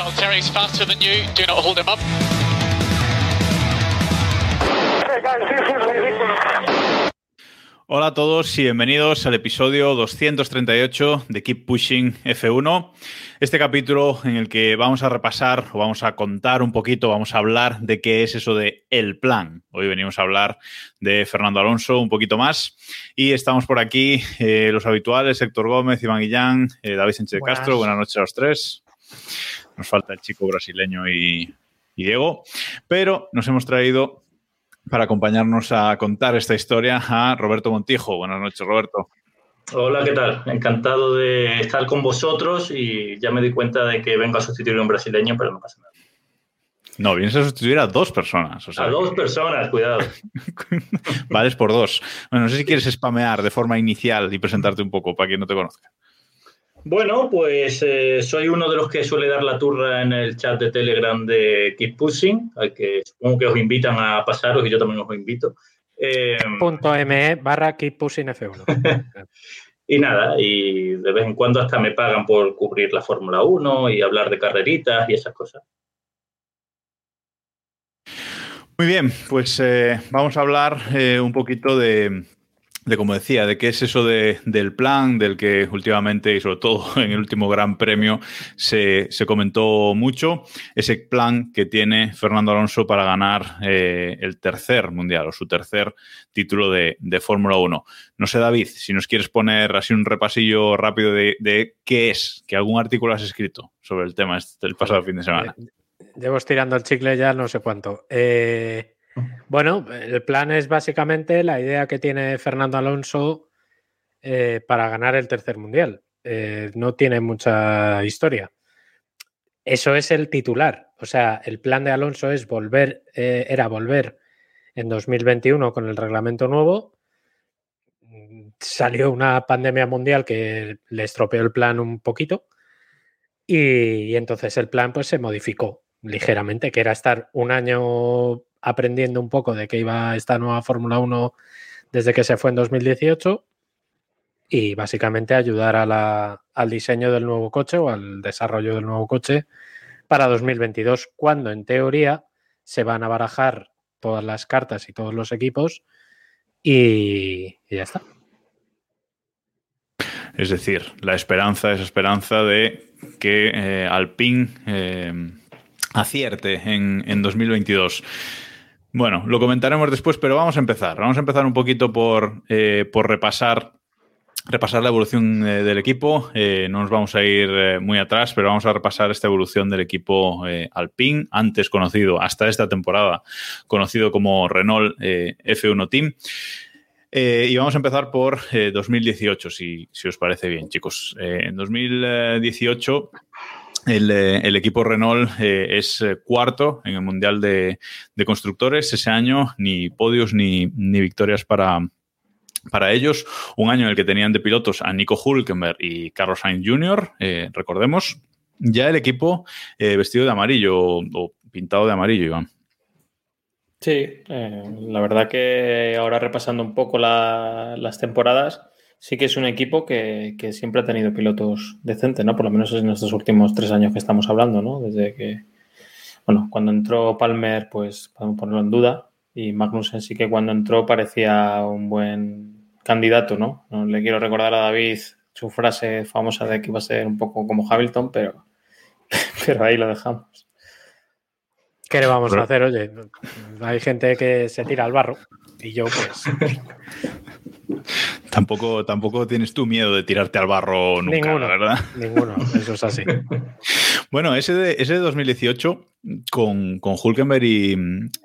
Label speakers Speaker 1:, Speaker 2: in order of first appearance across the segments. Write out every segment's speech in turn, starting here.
Speaker 1: Valtteri's faster than you. Do not hold him up.
Speaker 2: Hey guys, this is ridiculous.
Speaker 3: Hola a todos y bienvenidos al episodio 238 de Keep Pushing F1. Este capítulo en el que vamos a repasar o vamos a contar un poquito, vamos a hablar de qué es eso de el plan. Hoy venimos a hablar de Fernando Alonso un poquito más y estamos por aquí eh, los habituales, Héctor Gómez, Iván Guillán, eh, David Sánchez de
Speaker 4: Buenas.
Speaker 3: Castro. Buenas noches a los tres. Nos falta el chico brasileño y, y Diego, pero nos hemos traído para acompañarnos a contar esta historia a Roberto Montijo. Buenas noches, Roberto.
Speaker 5: Hola, ¿qué tal? Encantado de estar con vosotros y ya me di cuenta de que vengo a sustituir a un brasileño, pero no pasa nada.
Speaker 3: No, vienes a sustituir a dos personas. O sea,
Speaker 5: A dos personas, cuidado.
Speaker 3: vales por dos. Bueno, no sé si quieres spamear de forma inicial y presentarte un poco para quien no te conozca.
Speaker 5: Bueno, pues eh, soy uno de los que suele dar la turra en el chat de Telegram de Keep Pushing, al que supongo que os invitan a pasaros y yo también os invito. Eh,
Speaker 4: Punto .me barra keep pushing F1.
Speaker 5: y nada, y de vez en cuando hasta me pagan por cubrir la Fórmula 1 y hablar de carreritas y esas cosas.
Speaker 3: Muy bien, pues eh, vamos a hablar eh, un poquito de, de, como decía, de qué es eso de, del plan, del que últimamente y sobre todo en el último Gran Premio se, se comentó mucho, ese plan que tiene Fernando Alonso para ganar eh, el tercer mundial o su tercer título de, de Fórmula 1. No sé, David, si nos quieres poner así un repasillo rápido de, de qué es, que algún artículo has escrito sobre el tema este, el pasado fin de semana.
Speaker 4: Llevo estirando el chicle ya no sé cuánto. Eh, bueno, el plan es básicamente la idea que tiene Fernando Alonso eh, para ganar el tercer mundial. Eh, no tiene mucha historia. Eso es el titular. O sea, el plan de Alonso es volver, eh, era volver en 2021 con el reglamento nuevo. Salió una pandemia mundial que le estropeó el plan un poquito. Y, y entonces el plan pues se modificó ligeramente, que era estar un año aprendiendo un poco de qué iba esta nueva Fórmula 1 desde que se fue en 2018 y básicamente ayudar a la, al diseño del nuevo coche o al desarrollo del nuevo coche para 2022, cuando en teoría se van a barajar todas las cartas y todos los equipos y, ya está.
Speaker 3: Es decir, la esperanza es esperanza de que eh, Alpine eh, acierte en, en 2022. Bueno, lo comentaremos después, pero vamos a empezar. Vamos a empezar un poquito por, eh, por repasar, repasar la evolución eh, del equipo. Eh, no nos vamos a ir muy atrás, pero vamos a repasar esta evolución del equipo Alpine, antes conocido, hasta esta temporada, conocido como Renault eh, F1 Team. Y vamos a empezar por eh, 2018, si, si, os parece bien, chicos. En 2018 el, eh, el, equipo Renault eh, es cuarto en el Mundial de, Constructores. Ese año ni podios ni, victorias para, para ellos. Un año en el que tenían de pilotos a Nico Hulkenberg y Carlos Sainz Jr., eh, recordemos. Ya el equipo eh, vestido de amarillo o, pintado de amarillo, Iván.
Speaker 6: Sí, eh, la verdad que ahora repasando un poco la, las temporadas, sí que es un equipo que, que, siempre ha tenido pilotos decentes, ¿no? Por lo menos en estos últimos tres años que estamos hablando, ¿no? Desde que, bueno, cuando entró Palmer, pues podemos ponerlo en duda, y Magnussen sí que cuando entró parecía un buen candidato, ¿no? No le quiero recordar a David su frase famosa de que iba a ser un poco como Hamilton, pero, pero ahí lo dejamos.
Speaker 4: ¿Qué le vamos a hacer? Oye, hay gente que se tira al barro y yo pues...
Speaker 3: Tampoco, tampoco tienes tú miedo de tirarte al barro nunca,
Speaker 4: ninguno,
Speaker 3: ¿verdad?
Speaker 4: Ninguno, eso es así.
Speaker 3: bueno, ese de, ese de 2018 con, con Hulkenberg y,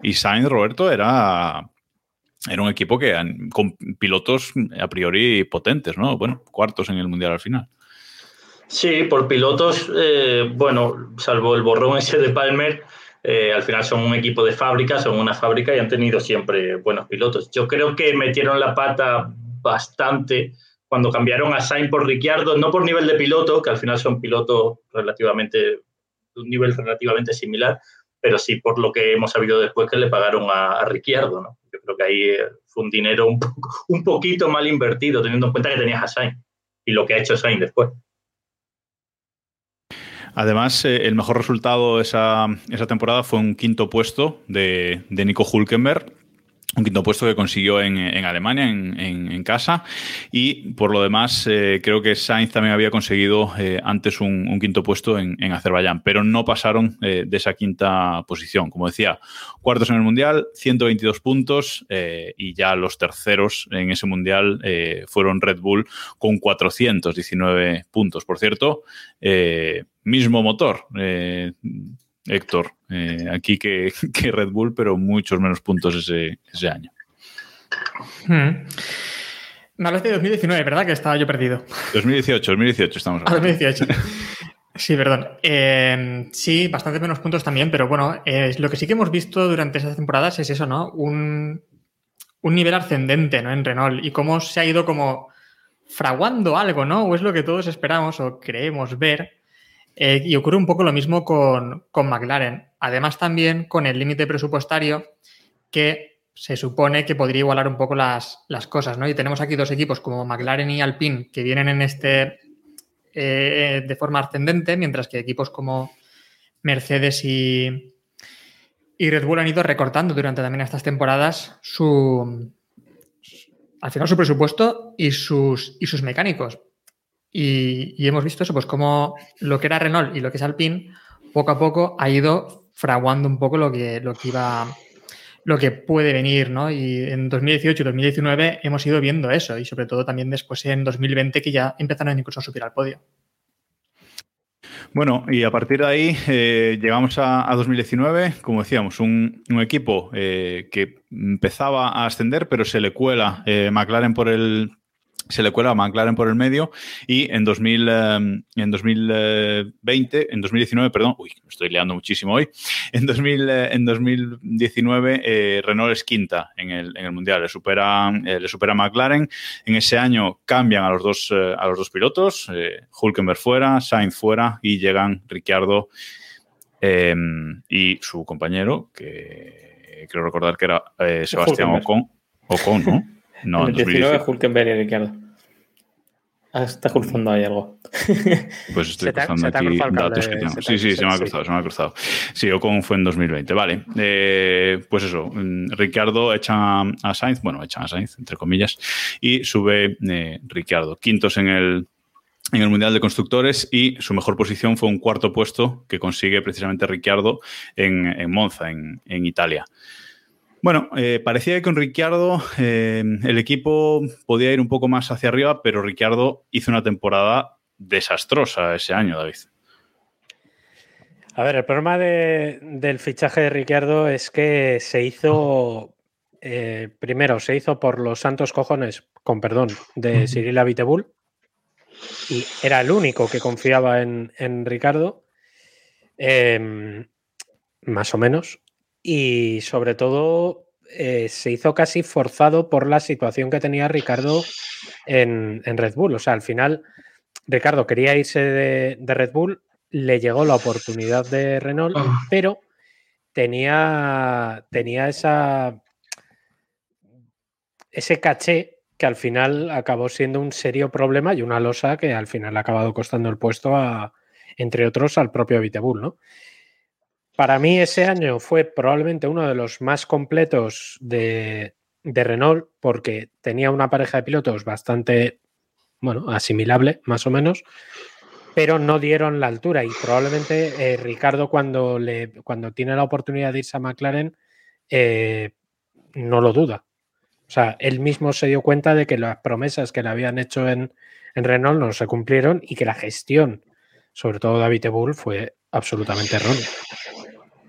Speaker 3: y Sainz, Roberto, era, era un equipo que con pilotos a priori potentes, ¿no? Bueno, cuartos en el Mundial al final.
Speaker 5: Sí, por pilotos, eh, bueno, salvo el borrón ese de Palmer, eh, al final son un equipo de fábrica, son una fábrica y han tenido siempre buenos pilotos. Yo creo que metieron la pata bastante cuando cambiaron a Sainz por Ricciardo, no por nivel de piloto, que al final son pilotos relativamente, de un nivel relativamente similar, pero sí por lo que hemos sabido después que le pagaron a, Ricciardo, ¿no? Yo creo que ahí eh, fue un dinero un, un poquito mal invertido, teniendo en cuenta que tenías a Sainz y lo que ha hecho Sainz después.
Speaker 3: Además, eh, el mejor resultado esa, esa temporada fue un quinto puesto de, de Nico Hulkenberg, un quinto puesto que consiguió en, Alemania, en, casa. Y por lo demás, eh, creo que Sainz también había conseguido eh, antes un, quinto puesto en, Azerbaiyán, pero no pasaron eh, de esa quinta posición. Como decía, cuartos en el Mundial, 122 puntos y ya los terceros en ese Mundial fueron Red Bull con 419 puntos. Por cierto, mismo motor. Héctor, eh, aquí que, Red Bull, pero muchos menos puntos ese, ese año.
Speaker 7: Hmm. Me hablas de 2019, ¿verdad? Que estaba yo perdido.
Speaker 3: 2018, 2018 estamos
Speaker 7: hablando. 2018. Sí, perdón. Eh, sí, bastante menos puntos también, pero bueno, lo que sí que hemos visto durante esas temporadas es eso, ¿no? Un, un nivel ascendente, ¿no? En Renault y cómo se ha ido como fraguando algo, ¿no? O es lo que todos esperamos o creemos ver eh, y ocurre un poco lo mismo con, McLaren. Además, también con el límite presupuestario que se supone que podría igualar un poco las, cosas, ¿no? Y tenemos aquí dos equipos como McLaren y Alpine que vienen en este eh, de forma ascendente, mientras que equipos como Mercedes y, y Red Bull han ido recortando durante también estas temporadas su al final su presupuesto y sus, y sus mecánicos. Y, hemos visto eso, pues como lo que era Renault y lo que es Alpine, poco a poco ha ido fraguando un poco lo que, lo que iba, lo que puede venir, ¿no? Y en 2018 y 2019 hemos ido viendo eso, y sobre todo también después en 2020 que ya empezaron incluso a subir al podio.
Speaker 3: Bueno, y a partir de ahí eh, llegamos a, 2019, como decíamos, un, equipo eh, que empezaba a ascender, pero se le cuela eh, McLaren por el, se le cuela a McLaren por el medio y en, 2000, em, en 2020, en 2019, perdón, uy, me estoy liando muchísimo hoy, en, 2000, eh, en 2019 eh, Renault es quinta en el, en el Mundial, le supera, eh, le supera McLaren, en ese año cambian a los dos, a los dos pilotos, Hulkenberg fuera, Sainz fuera y llegan Ricciardo em, y su compañero, que quiero recordar que era Sebastián Ocon, Ocon, ¿no?
Speaker 6: No, en el 19 Hulkenberg y Ricardo. Ah, está cruzando ahí algo.
Speaker 3: Pues estoy cruzando aquí datos que tengo. Sí, sí, se me ha cruzado, se me ha cruzado. Sí, Ocon fue en 2020. Vale. Eh, pues eso, mm, Ricardo echa a Sainz, bueno, echa a Sainz, entre comillas, y sube eh, Ricardo. Quintos en el, en el Mundial de Constructores y su mejor posición fue un cuarto puesto que consigue precisamente Ricciardo en, en Monza, en, en Italia. Bueno, eh, parecía que con Ricciardo eh, el equipo podía ir un poco más hacia arriba, pero Ricciardo hizo una temporada desastrosa ese año, David.
Speaker 4: A ver, el problema del fichaje de Ricciardo es que se hizo, eh, primero, se hizo por los santos cojones, con perdón, de Cyril Abiteboul, y era el único que confiaba en, en Ricardo, em, más o menos, y sobre todo eh, se hizo casi forzado por la situación que tenía Ricardo en, Red Bull. O sea, al final Ricardo quería irse de, Red Bull, le llegó la oportunidad de Renault, ah. pero tenía, tenía esa, ese caché que al final acabó siendo un serio problema y una losa que al final ha acabado costando el puesto a, entre otros, al propio Vitebull, ¿no? Para mí ese año fue probablemente uno de los más completos de, Renault porque tenía una pareja de pilotos bastante, bueno, asimilable, más o menos, pero no dieron la altura y probablemente eh, Ricardo cuando, le, cuando tiene la oportunidad de irse a McLaren eh, no lo duda. O sea, él mismo se dio cuenta de que las promesas que le habían hecho en, en Renault no se cumplieron y que la gestión, sobre todo David Bull, fue absolutamente errónea.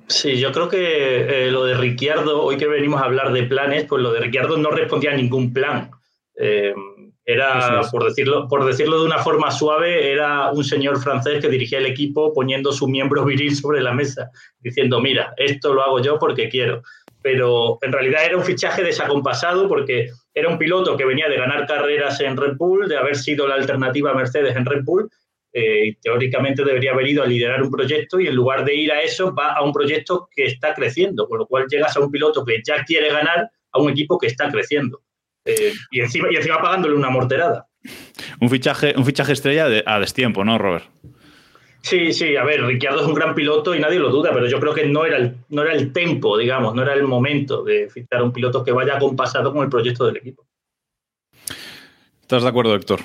Speaker 5: Sí, yo creo que eh, lo de Ricciardo, hoy que venimos a hablar de planes, pues lo de Ricciardo no respondía a ningún plan. Eh, Era, por decirlo, por decirlo de una forma suave, era un señor francés que dirigía el equipo poniendo su miembro viril sobre la mesa, diciendo, mira, esto lo hago yo porque quiero. Pero en realidad era un fichaje desacompasado porque era un piloto que venía de ganar carreras en Red Bull, de haber sido la alternativa a Mercedes en Red Bull, eh, teóricamente debería haber ido a liderar un proyecto y en lugar de ir a eso va a un proyecto que está creciendo, con lo cual llegas a un piloto que ya quiere ganar a un equipo que está creciendo. Eh, y, encima, y encima pagándole una morterada.
Speaker 3: Un fichaje, un fichaje estrella a destiempo, ¿no, Robert?
Speaker 5: Sí, sí, a ver, Ricciardo es un gran piloto y nadie lo duda, pero yo creo que no era el, no era el tempo, digamos, no era el momento de fichar a un piloto que vaya acompasado con el proyecto del equipo.
Speaker 3: ¿Estás de acuerdo, Héctor?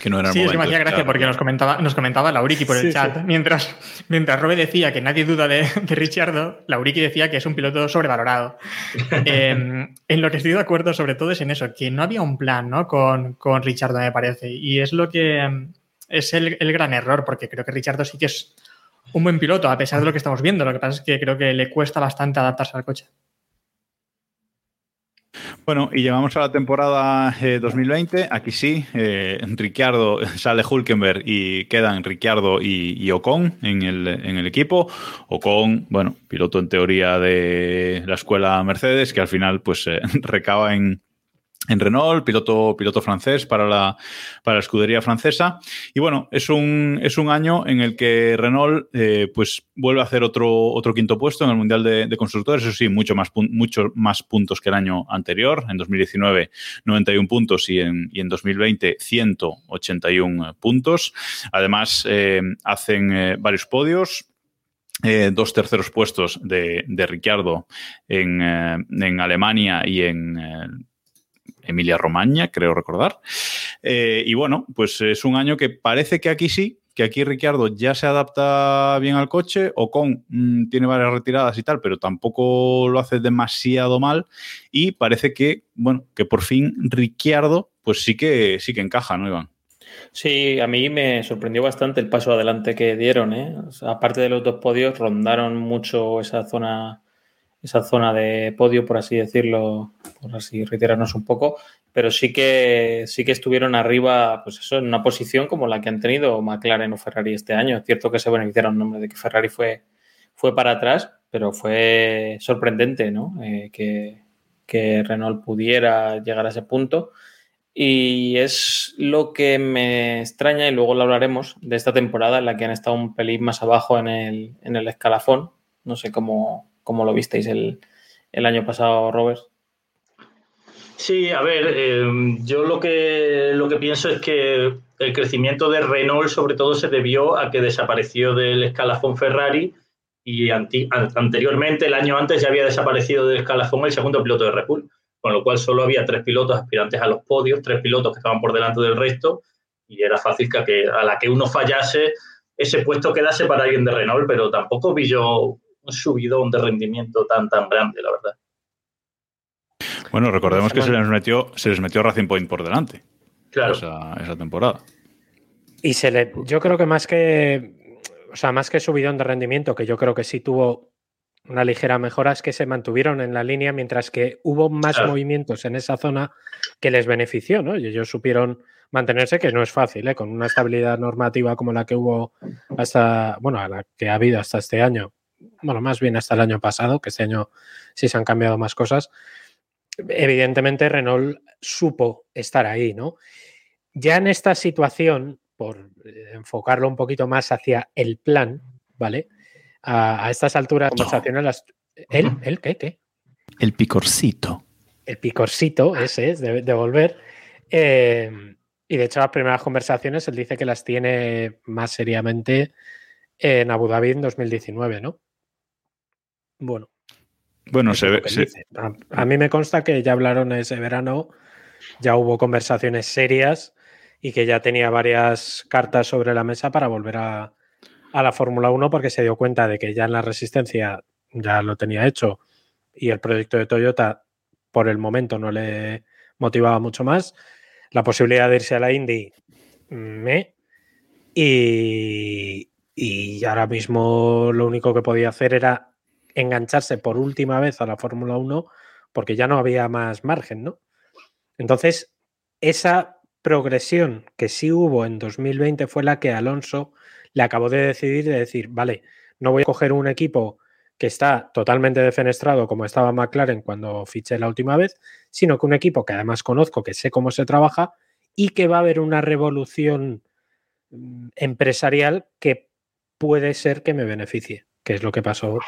Speaker 7: Que no era sí, es que me hacía gracia porque nos comentaba, nos comentaba Lauriki por el chat. Mientras, mientras Robe decía que nadie duda de, de Ricciardo, Lauriki decía que es un piloto sobrevalorado. Em, en lo que estoy de acuerdo, sobre todo, es en eso, que no había un plan ¿no? con, con Ricciardo, me parece. Y es lo que em, es el, el, gran error, porque creo que Ricciardo sí que es un buen piloto, a pesar de lo que estamos viendo. Lo que pasa es que creo que le cuesta bastante adaptarse al coche.
Speaker 3: Bueno, y llegamos a la temporada 2020. Eh, Aquí sí, eh, Ricciardo sale Hulkenberg y quedan Ricciardo y, Ocon en el, en el, equipo. Ocon, bueno, piloto en teoría de la escuela Mercedes, que al final pues eh, recaba en, en Renault, piloto, piloto francés para la, para la escudería francesa. Y bueno, es un, es un año en el que Renault eh, pues vuelve a hacer otro, otro quinto puesto en el Mundial de, Constructores, eso sí, mucho más, mucho más puntos que el año anterior. En 2019, 91 puntos y en, y en 2020, 181 puntos. Además, eh, hacen eh, varios podios. dos terceros puestos de, de Ricciardo en, en Alemania y en Emilia Romagna, creo recordar. Eh, y bueno, pues es un año que parece que aquí sí, que aquí Ricciardo ya se adapta bien al coche, Ocon mmm, tiene varias retiradas y tal, pero tampoco lo hace demasiado mal y parece que, bueno, que por fin Ricciardo pues sí que sí que encaja, ¿no, Iván?
Speaker 6: Sí, a mí me sorprendió bastante el paso adelante que dieron, ¿eh? aparte de los dos podios, rondaron mucho esa zona esa zona de podio, por así decirlo, por así retirarnos un poco, pero sí que sí que estuvieron arriba, pues eso, en una posición como la que han tenido McLaren o Ferrari este año. Es cierto que se beneficiaron nombre de que Ferrari fue, fue para atrás, pero fue sorprendente, ¿no? Eh, que, que Renault pudiera llegar a ese punto. Y es lo que me extraña, y luego lo hablaremos, de esta temporada en la que han estado un pelín más abajo en el, en el escalafón. No sé cómo, como lo visteis el, el año pasado, Robert.
Speaker 5: Sí, a ver, eh, yo lo que, lo que pienso es que el crecimiento de Renault sobre todo se debió a que desapareció del escalafón Ferrari y anteriormente, el año antes, ya había desaparecido del escalafón el segundo piloto de Red Bull, con lo cual solo había tres pilotos aspirantes a los podios, tres pilotos que estaban por delante del resto y era fácil que a la que uno fallase ese puesto quedase para alguien de Renault, pero tampoco vi yo un subidón de rendimiento tan, tan grande, la verdad.
Speaker 3: Bueno, recordemos que se les metió, se les metió Racing Point por delante.
Speaker 5: Claro.
Speaker 3: Esa, temporada.
Speaker 4: Y se le, yo creo que más que, o sea, más que subidón de rendimiento, que yo creo que sí tuvo una ligera mejora, es que se mantuvieron en la línea mientras que hubo más movimientos en esa zona que les benefició, ¿no? Y ellos supieron mantenerse, que no es fácil, ¿eh? con una estabilidad normativa como la que hubo hasta, bueno, la que ha habido hasta este año, bueno, más bien hasta el año pasado, que este año sí se han cambiado más cosas, evidentemente Renault supo estar ahí, ¿no? Ya en esta situación, por eh, enfocarlo un poquito más hacia el plan, ¿vale? A, estas alturas conversacionales, ¿el, el qué, qué?
Speaker 3: El picorcito.
Speaker 4: El picorcito, ese es, de, volver. Eh, y de hecho, las primeras conversaciones él dice que las tiene más seriamente en Abu Dhabi en 2019, ¿no? Bueno.
Speaker 3: Bueno, se ve.
Speaker 4: A, mí me consta que ya hablaron ese verano, ya hubo conversaciones serias y que ya tenía varias cartas sobre la mesa para volver a, a la Fórmula 1 porque se dio cuenta de que ya en la resistencia ya lo tenía hecho y el proyecto de Toyota por el momento no le motivaba mucho más. La posibilidad de irse a la Indy me. Y, y ahora mismo lo único que podía hacer era engancharse por última vez a la Fórmula 1 porque ya no había más margen, ¿no? Entonces, esa progresión que sí hubo en 2020 fue la que Alonso le acabó de decidir de decir, vale, no voy a coger un equipo que está totalmente defenestrado como estaba McLaren cuando fiché la última vez, sino que un equipo que además conozco, que sé cómo se trabaja y que va a haber una revolución mm, empresarial que puede ser que me beneficie, que es lo que pasó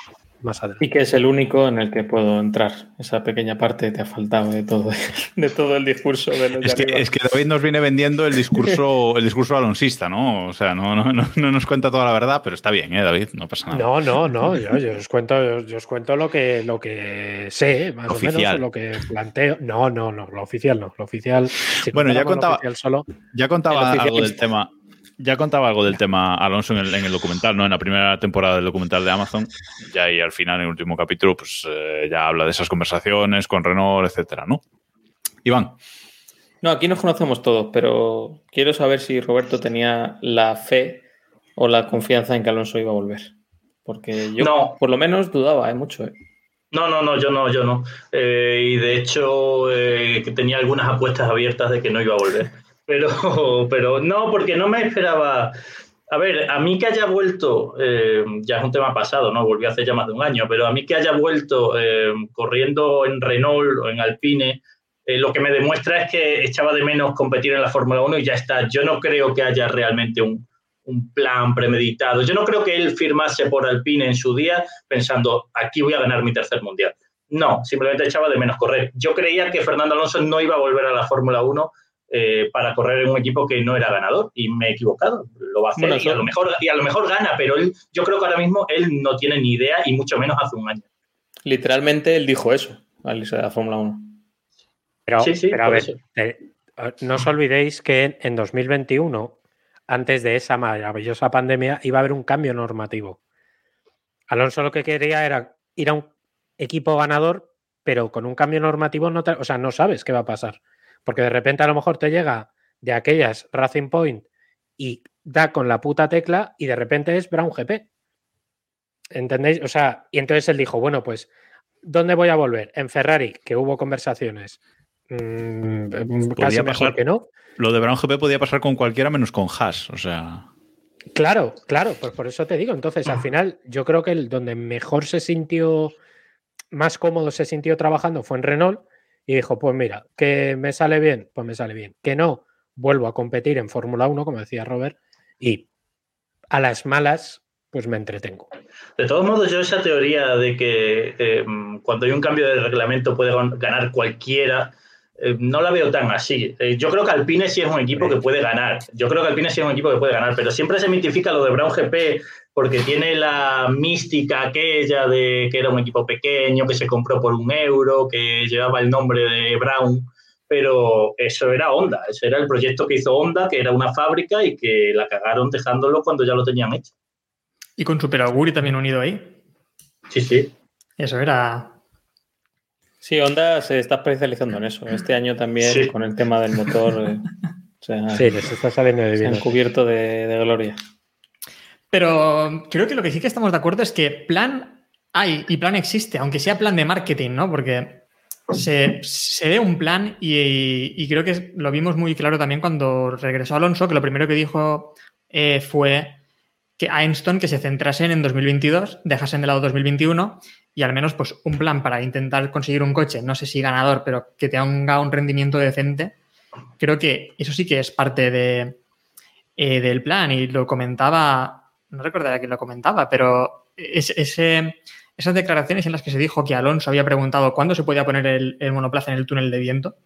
Speaker 4: más adelante.
Speaker 6: Y que es el único en el que puedo entrar. Esa pequeña parte te ha faltado de todo, de todo el discurso de los
Speaker 3: es, que, es que David nos viene vendiendo el discurso, el discurso alonsista, ¿no? O sea, no, no, no, no, nos cuenta toda la verdad, pero está bien, ¿eh, David? No pasa nada.
Speaker 4: No, no, no. Yo, yo os cuento, yo, os cuento lo que, lo que sé, más
Speaker 3: Oficial.
Speaker 4: o menos, lo que planteo. No, no, no, lo oficial no. Lo oficial. si
Speaker 3: Bueno, ya contaba,
Speaker 4: oficial solo,
Speaker 3: ya contaba algo del tema. Ya contaba algo del tema Alonso en el, en el documental, ¿no? En la primera temporada del documental de Amazon. Ya ahí al final, en el último capítulo, pues eh, ya habla de esas conversaciones con Renault, etcétera, ¿no? Iván.
Speaker 6: No, aquí nos conocemos todos, pero quiero saber si Roberto tenía la fe o la confianza en que Alonso iba a volver. Porque yo,
Speaker 5: No.
Speaker 6: por lo menos, dudaba ¿eh? mucho. ¿eh?
Speaker 5: No, no, no, yo no, yo no. Eh, y de hecho, eh, que tenía algunas apuestas abiertas de que no iba a volver. Pero, pero no, porque no me esperaba. A ver, a mí que haya vuelto, eh, ya es un tema pasado, ¿no? Volvió hace ya más de un año, pero a mí que haya vuelto eh, corriendo en Renault o en Alpine, eh, lo que me demuestra es que echaba de menos competir en la Fórmula 1 y ya está. Yo no creo que haya realmente un, un plan premeditado. Yo no creo que él firmase por Alpine en su día pensando, aquí voy a ganar mi tercer mundial. No, simplemente echaba de menos correr. Yo creía que Fernando Alonso no iba a volver a la Fórmula 1 eh, para correr en un equipo que no era ganador y me he equivocado. Lo va a hacer
Speaker 6: Bueno,
Speaker 5: y, a lo mejor, y a lo mejor gana, pero él, yo creo que ahora mismo él no tiene ni idea y mucho menos hace un año.
Speaker 6: Literalmente él dijo eso al irse a la Fórmula 1.
Speaker 4: Pero,
Speaker 5: Sí, sí,
Speaker 4: pero a ver,
Speaker 5: eso.
Speaker 4: eh, no os olvidéis que en, en 2021, antes de esa maravillosa pandemia, iba a haber un cambio normativo. Alonso lo que quería era ir a un equipo ganador, pero con un cambio normativo no, te- o sea, no sabes qué va a pasar. Porque de repente a lo mejor te llega de aquellas Racing Point y da con la puta tecla y de repente es Brown GP. ¿Entendéis? O sea, y entonces él dijo, bueno, pues, ¿dónde voy a volver? En Ferrari, que hubo conversaciones. mm, casi mejor
Speaker 3: pasar.
Speaker 4: que no.
Speaker 3: Lo de Brown GP podía pasar con cualquiera menos con Haas. O sea.
Speaker 4: Claro, claro, pues por eso te digo. Entonces, al final, yo creo que el donde mejor se sintió, más cómodo se sintió trabajando fue en Renault y dijo, pues mira, que me sale bien, pues me sale bien. Que no, vuelvo a competir en Fórmula 1, como decía Robert, y a las malas, pues me entretengo.
Speaker 5: De todos modos, yo esa teoría de que eh, cuando hay un cambio de reglamento puede gan- ganar cualquiera, eh, no la veo tan así. Eh, yo creo que Alpine sí es un equipo que puede ganar. Yo creo que Alpine sí es un equipo que puede ganar, pero siempre se mitifica lo de Brown GP porque tiene la mística aquella de que era un equipo pequeño, que se compró por un euro, que llevaba el nombre de Brown. Pero eso era Honda, ese era el proyecto que hizo Honda, que era una fábrica y que la cagaron dejándolo cuando ya lo tenían hecho.
Speaker 7: Y con Super Auguri también unido ahí.
Speaker 5: Sí, sí.
Speaker 7: Eso era.
Speaker 6: Sí, Honda se está especializando en eso. Este año también
Speaker 5: Sí.
Speaker 6: con el tema del motor. eh, o sea,
Speaker 4: Sí, les está saliendo de
Speaker 6: se han
Speaker 4: bien.
Speaker 6: cubierto de, de gloria.
Speaker 7: Pero creo que lo que sí que estamos de acuerdo es que plan hay y plan existe, aunque sea plan de marketing, ¿no? Porque se, se ve un plan y, y creo que lo vimos muy claro también cuando regresó Alonso, que lo primero que dijo eh, fue que Einstein que se centrasen en 2022, dejasen de lado 2021 y al menos pues un plan para intentar conseguir un coche, no sé si ganador, pero que tenga un rendimiento decente. Creo que eso sí que es parte de, eh, del plan y lo comentaba, no recordaré quién lo comentaba, pero es- ese, esas declaraciones en las que se dijo que Alonso había preguntado cuándo se podía poner el, el monoplaza en el túnel de viento.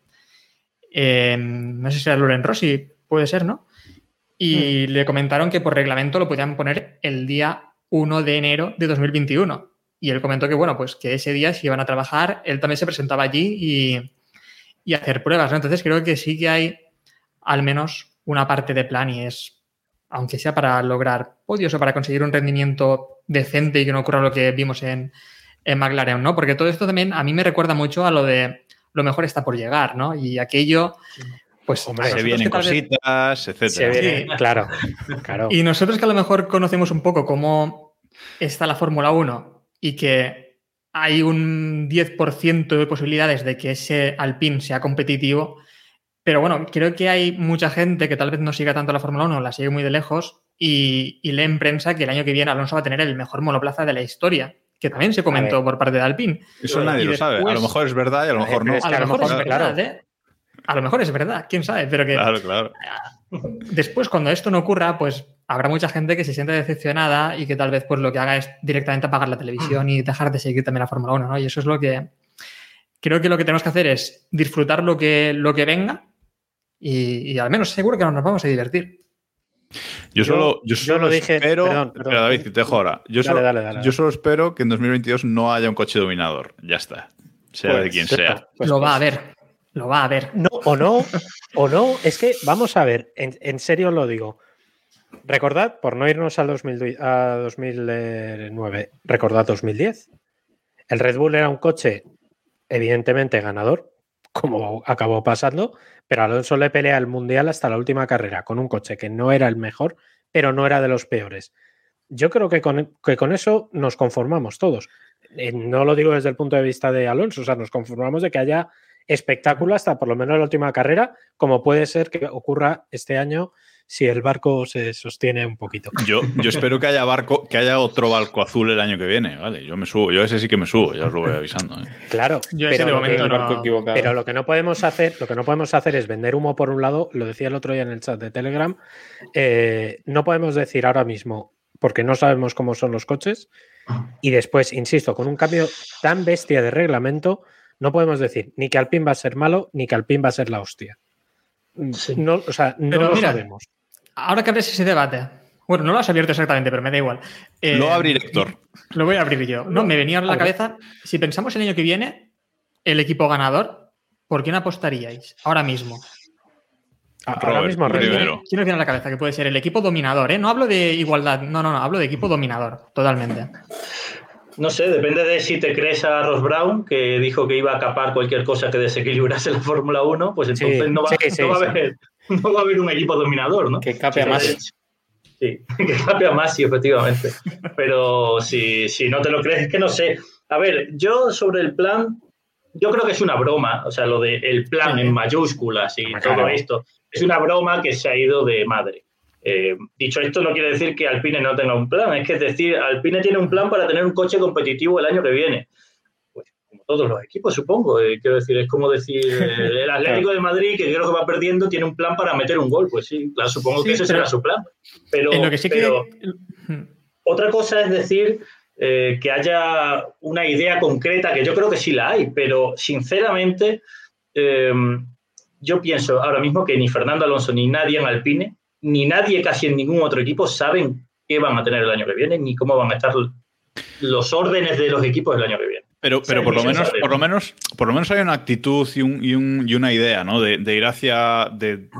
Speaker 7: Eh, no sé si era Loren Rossi, puede ser, ¿no? Y le comentaron que por reglamento lo podían poner el día 1 de enero de 2021. Y él comentó que, bueno, pues que ese día si iban a trabajar, él también se presentaba allí y, y hacer pruebas, ¿no? Entonces creo que sí que hay al menos una parte de plan y es, aunque sea para lograr podios o para conseguir un rendimiento decente y que no ocurra lo que vimos en, en McLaren, ¿no? Porque todo esto también a mí me recuerda mucho a lo de lo mejor está por llegar, ¿no? Y aquello, pues...
Speaker 4: Hombre,
Speaker 3: Se vienen
Speaker 7: vez-
Speaker 3: cositas,
Speaker 4: Se
Speaker 3: etcétera.
Speaker 4: viene-
Speaker 7: Sí.
Speaker 4: claro, claro.
Speaker 7: Y nosotros que a lo mejor conocemos un poco cómo está la Fórmula 1 y que hay un 10% de posibilidades de que ese Alpine sea competitivo, Pero bueno, creo que hay mucha gente que tal vez no siga tanto la Fórmula 1, la sigue muy de lejos y, lee en prensa que el año que viene Alonso va a tener el mejor monoplaza de la historia, que también se comentó por parte de Alpine.
Speaker 3: Eso nadie lo sabe. A lo mejor es verdad y a lo mejor no.
Speaker 7: A lo mejor es verdad, ¿eh? A lo mejor es verdad, quién sabe, pero que.
Speaker 3: Claro, claro.
Speaker 7: Después, cuando esto no ocurra, pues habrá mucha gente que se siente decepcionada y que tal vez pues lo que haga es directamente apagar la televisión y dejar de seguir también la Fórmula 1, ¿no? Y eso es lo que creo que lo que tenemos que hacer es disfrutar lo que, lo que venga y, al menos seguro que nos vamos a divertir.
Speaker 3: Yo solo, yo solo dije, espero, perdón, David, te dejo ahora. Yo, solo, yo solo espero que en 2022 no haya un coche dominador. Ya está. Sea de pues, quien sea.
Speaker 7: Pues, lo va a haber. Lo va a haber.
Speaker 4: No, o no, o no. Es que, vamos a ver, en, serio lo digo. Recordad, por no irnos al 2009, recordad 2010. El Red Bull era un coche evidentemente ganador, como acabó pasando, pero Alonso le pelea el Mundial hasta la última carrera con un coche que no era el mejor, pero no era de los peores. Yo creo que con, que con eso nos conformamos todos. Eh, no lo digo desde el punto de vista de Alonso, o sea, nos conformamos de que haya espectáculo hasta por lo menos la última carrera, como puede ser que ocurra este año si el barco se sostiene un poquito.
Speaker 3: Yo, yo espero que haya barco, que haya otro barco azul el año que viene, ¿vale? Yo me subo, yo ese sí que me subo, ya os lo voy avisando. ¿eh?
Speaker 4: Claro,
Speaker 6: yo pero, ese momento no,
Speaker 4: pero lo que no podemos hacer, lo que no podemos hacer es vender humo por un lado, lo decía el otro día en el chat de Telegram, eh, no podemos decir ahora mismo, porque no sabemos cómo son los coches, y después, insisto, con un cambio tan bestia de reglamento, no podemos decir ni que Alpine va a ser malo, ni que Alpine va a ser la hostia. No, o sea, no lo sabemos
Speaker 7: ahora que abres ese debate, bueno, no lo has abierto exactamente, pero me da igual.
Speaker 3: Eh, lo abrir Héctor.
Speaker 7: Lo voy a abrir yo. No, me venía a la cabeza, si pensamos el año que viene, el equipo ganador, ¿por quién apostaríais ahora mismo?
Speaker 4: ahora mismo,
Speaker 7: ¿Quién nos viene a la cabeza? Que puede ser el equipo dominador, ¿eh? No hablo de igualdad, no, no, no, hablo de equipo dominador, totalmente.
Speaker 5: No sé, depende de si te crees a Ross Brown, que dijo que iba a capar cualquier cosa que desequilibrase la Fórmula 1, pues entonces no, va, no va a haber no va a haber un equipo dominador, ¿no?
Speaker 6: Que cape a más.
Speaker 5: Sí, que cape a más, sí, efectivamente. Pero si, si no te lo crees, es que no sé. A ver, yo sobre el plan, yo creo que es una broma, o sea, lo de el plan en mayúsculas y todo esto, es una broma que se ha ido de madre. Eh, dicho esto, no quiere decir que Alpine no tenga un plan, es que es decir, Alpine tiene un plan para tener un coche competitivo el año que viene todos los equipos, supongo. Eh, quiero decir, es como decir, eh, el Atlético de Madrid, que creo que va perdiendo, tiene un plan para meter un gol. Pues sí, claro, supongo que ese será su plan. Pero, otra cosa es decir eh, que haya una idea concreta, que yo creo que sí la hay, pero sinceramente, yo pienso ahora mismo que ni Fernando Alonso, ni nadie en Alpine, ni nadie casi en ningún otro equipo saben qué van a tener el año que viene, ni cómo van a estar los órdenes de los equipos el año que viene.
Speaker 3: Pero, pero por lo menos, por lo menos, por lo menos hay una actitud y, un, y, una idea, ¿no? De, ir hacia, de,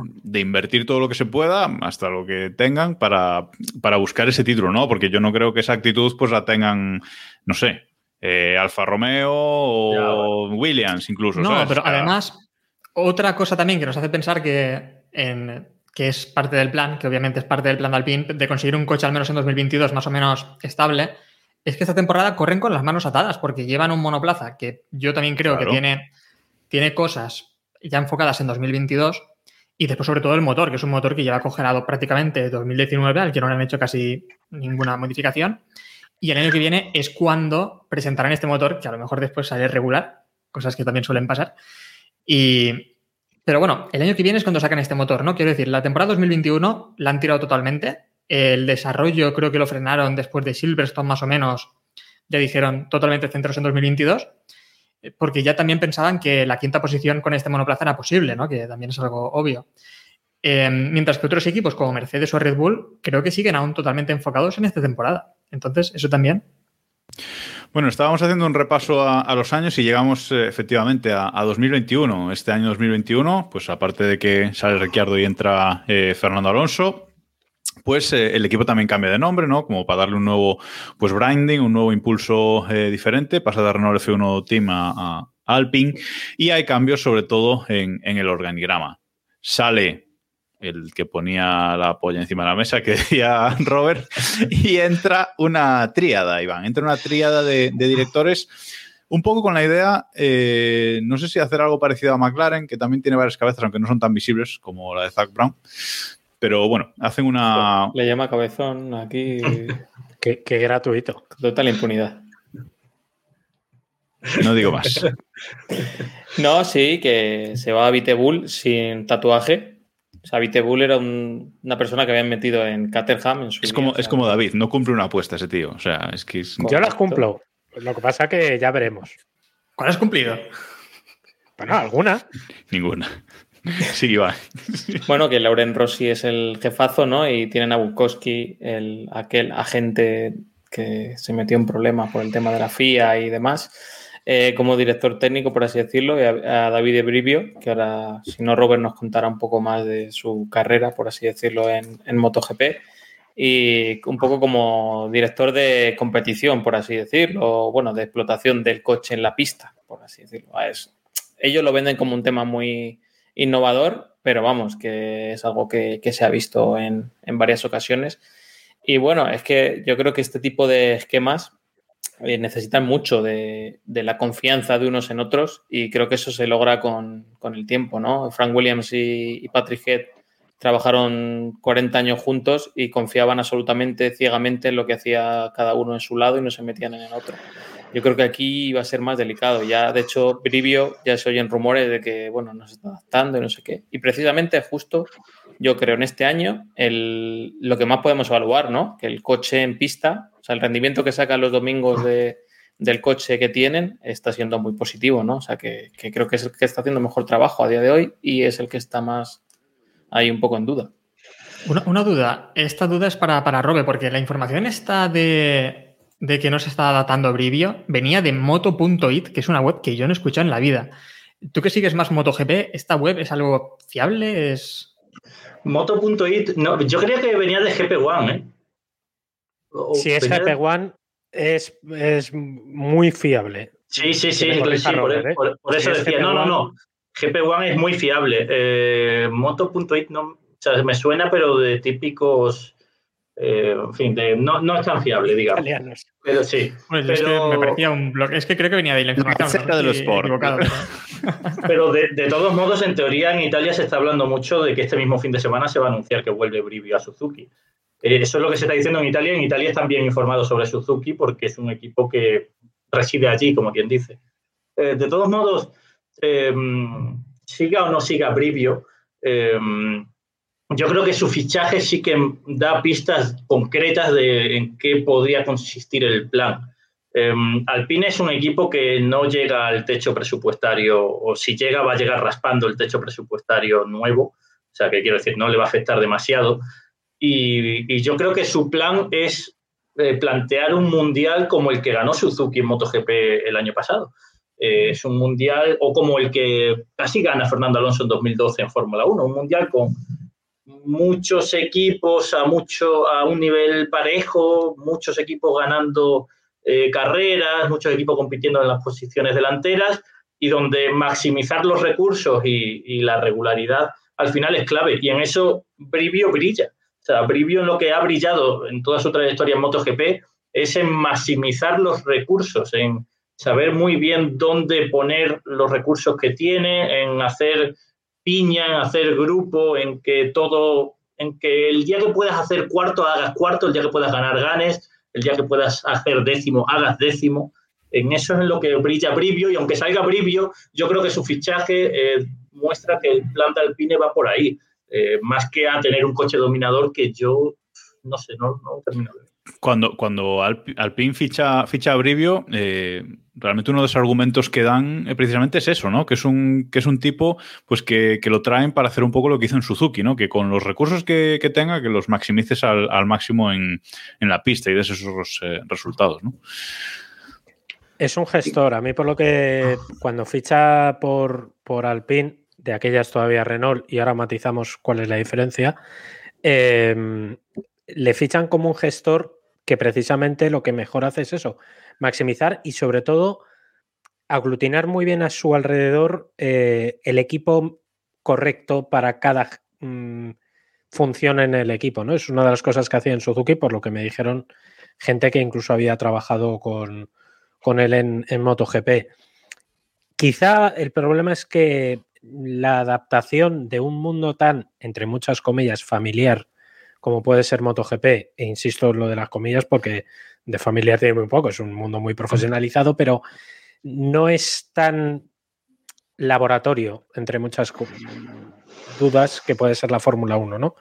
Speaker 3: invertir todo lo que se pueda, hasta lo que tengan, para, para, buscar ese título, ¿no? Porque yo no creo que esa actitud pues la tengan, no sé, eh, Alfa Romeo o Williams incluso.
Speaker 7: No, pero además, otra cosa también que nos hace pensar que, en, que es parte del plan, que obviamente es parte del plan de Alpine, de conseguir un coche al menos en 2022 más o menos estable es que esta temporada corren con las manos atadas porque llevan un monoplaza que yo también creo que tiene, tiene cosas ya enfocadas en 2022 y después sobre todo el motor, que es un motor que lleva congelado prácticamente 2019, al que no le han hecho casi ninguna modificación. Y el año que viene es cuando presentarán este motor, que a lo mejor después sale regular, cosas que también suelen pasar. Y, pero bueno, el año que viene es cuando sacan este motor, ¿no? Quiero decir, la temporada 2021 la han tirado totalmente el desarrollo creo que lo frenaron después de Silverstone más o menos. Ya dijeron totalmente centros en 2022 porque ya también pensaban que la quinta posición con este monoplaza era posible, ¿no? que también es algo obvio. Em, mientras que otros equipos como Mercedes o Red Bull creo que siguen aún totalmente enfocados en esta temporada. Entonces, eso también.
Speaker 3: Bueno, estábamos haciendo un repaso a, los años y llegamos eh, efectivamente a, 2021. Este año 2021, pues aparte de que sale Ricciardo y entra eh, Fernando Alonso, pues eh, el equipo también cambia de nombre, ¿no? Como para darle un nuevo pues branding, un nuevo impulso eh, diferente, pasa de Renault F1 Team a, Alpine y hay cambios sobre todo en, el organigrama. Sale el que ponía la polla encima de la mesa, que decía Robert, y entra una tríada, Iván, entra una tríada de, directores Un poco con la idea, eh, no sé si hacer algo parecido a McLaren, que también tiene varias cabezas, aunque no son tan visibles como la de Zach Brown. Pero bueno, hacen una.
Speaker 6: Le llama cabezón aquí.
Speaker 4: qué, qué gratuito.
Speaker 6: Total impunidad.
Speaker 3: No digo más.
Speaker 6: no, sí, que se va a Vitebull sin tatuaje. O sea, Vitebull era un- una persona que habían metido en Caterham. En su
Speaker 3: Es
Speaker 6: día,
Speaker 3: como,
Speaker 6: o sea,
Speaker 3: es como David, no cumple una apuesta ese tío. O sea, es que es.
Speaker 4: Yo las cumplo. Lo que pasa que ya veremos.
Speaker 7: ¿Cuál has cumplido?
Speaker 4: Bueno, alguna.
Speaker 3: Ninguna. Sí, Iván.
Speaker 6: Bueno, que Lauren Rossi es el jefazo, ¿no? Y tienen a Bukowski, el, aquel agente que se metió en problemas por el tema de la FIA y demás, eh, como director técnico, por así decirlo, y a, David Brivio, que ahora, si no, Robert nos contará un poco más de su carrera, por así decirlo, en, en MotoGP. Y un poco como director de competición, por así decirlo, o, bueno, de explotación del coche en la pista, por así decirlo. Es, ellos lo venden como un tema muy innovador, pero vamos, que es algo que, que se ha visto en, en, varias ocasiones. Y bueno, es que yo creo que este tipo de esquemas eh, necesitan mucho de, de, la confianza de unos en otros y creo que eso se logra con, con el tiempo, ¿no? Frank Williams y, y, Patrick Head trabajaron 40 años juntos y confiaban absolutamente ciegamente en lo que hacía cada uno en su lado y no se metían en el otro. Yo creo que aquí iba a ser más delicado. Ya, de hecho, Brivio ya se oyen rumores de que, bueno, nos está adaptando y no sé qué. Y precisamente, justo, yo creo en este año, el, lo que más podemos evaluar, ¿no? Que el coche en pista, o sea, el rendimiento que sacan los domingos de, del coche que tienen está siendo muy positivo, ¿no? O sea, que, que, creo que es el que está haciendo mejor trabajo a día de hoy y es el que está más ahí un poco en duda.
Speaker 7: Una, una duda. Esta duda es para, para Robe, porque la información está de de que no se está adaptando Brivio venía de moto.it, que es una web que yo no he escuchado en la vida. Tú que sigues más MotoGP, ¿esta web es algo fiable? ¿Es...
Speaker 5: Moto.it, no, yo creía que venía de GP One, ¿eh?
Speaker 4: O si es GP One, es, es muy fiable.
Speaker 5: Sí, sí, sí, sí, sí por, ¿eh? por, por, eso si decía, no, no, no, GP One es muy fiable. Eh, Moto.it no, o sea, me suena, pero de típicos eh, en fin, de, no, no, es tan fiable, digamos.
Speaker 4: Italianos.
Speaker 5: Pero sí.
Speaker 7: Pues
Speaker 5: pero...
Speaker 7: es que me parecía un blog. Es que creo que venía de la información.
Speaker 3: Cerca de los sport.
Speaker 5: Pero de, de, todos modos, en teoría, en Italia se está hablando mucho de que este mismo fin de semana se va a anunciar que vuelve Brivio a Suzuki. Eh, eso es lo que se está diciendo en Italia. En Italia están bien informados sobre Suzuki porque es un equipo que reside allí, como quien dice. Eh, de todos modos, eh, siga o no siga Brivio, yo creo que su fichaje sí que da pistas concretas de en qué podría consistir el plan. Eh, Alpine es un equipo que no llega al techo presupuestario, o si llega, va a llegar raspando el techo presupuestario nuevo. O sea, que quiero decir, no le va a afectar demasiado. Y, y yo creo que su plan es eh, plantear un mundial como el que ganó Suzuki en MotoGP el año pasado. Eh, es un mundial, o como el que casi gana Fernando Alonso en 2012 en Fórmula 1, un mundial con muchos equipos a, mucho, a un nivel parejo, muchos equipos ganando eh, carreras, muchos equipos compitiendo en las posiciones delanteras y donde maximizar los recursos y, la regularidad al final es clave. Y en eso Brivio brilla. O sea, Brivio en lo que ha brillado en toda su trayectoria en MotoGP es en maximizar los recursos, en saber muy bien dónde poner los recursos que tiene, en hacer piña, hacer grupo, en que todo, en que el día que puedas hacer cuarto, hagas cuarto, el día que puedas ganar, ganes, el día que puedas hacer décimo, hagas décimo. En eso es en lo que brilla Brivio, y aunque salga Brivio, yo creo que su fichaje eh, muestra que el plan de Alpine va por ahí, eh, más que a tener un coche dominador que yo, no sé, no, no termino de ver.
Speaker 3: Cuando, cuando Alpine ficha, ficha a Brivio, eh, realmente uno de los argumentos que dan eh, precisamente es eso, ¿no? Que es un, que es un tipo pues que, que, lo traen para hacer un poco lo que hizo en Suzuki, ¿no? Que con los recursos que, que tenga, que los maximices al, al máximo en, en, la pista y des esos eh, resultados, ¿no?
Speaker 4: Es un gestor. A mí, por lo que cuando ficha por, por Alpine, de aquellas todavía Renault, y ahora matizamos cuál es la diferencia, eh, le fichan como un gestor que precisamente lo que mejor hace es eso, maximizar y sobre todo aglutinar muy bien a su alrededor eh, el equipo correcto para cada mm, función en el equipo, ¿no? Es una de las cosas que hacía en Suzuki, por lo que me dijeron gente que incluso había trabajado con, con él en, en MotoGP. Quizá el problema es que la adaptación de un mundo tan, entre muchas comillas, familiar como puede ser MotoGP, e insisto en lo de las comillas porque de familiar tiene muy poco, es un mundo muy profesionalizado, pero no es tan laboratorio, entre muchas dudas, que puede ser la Fórmula 1, ¿no?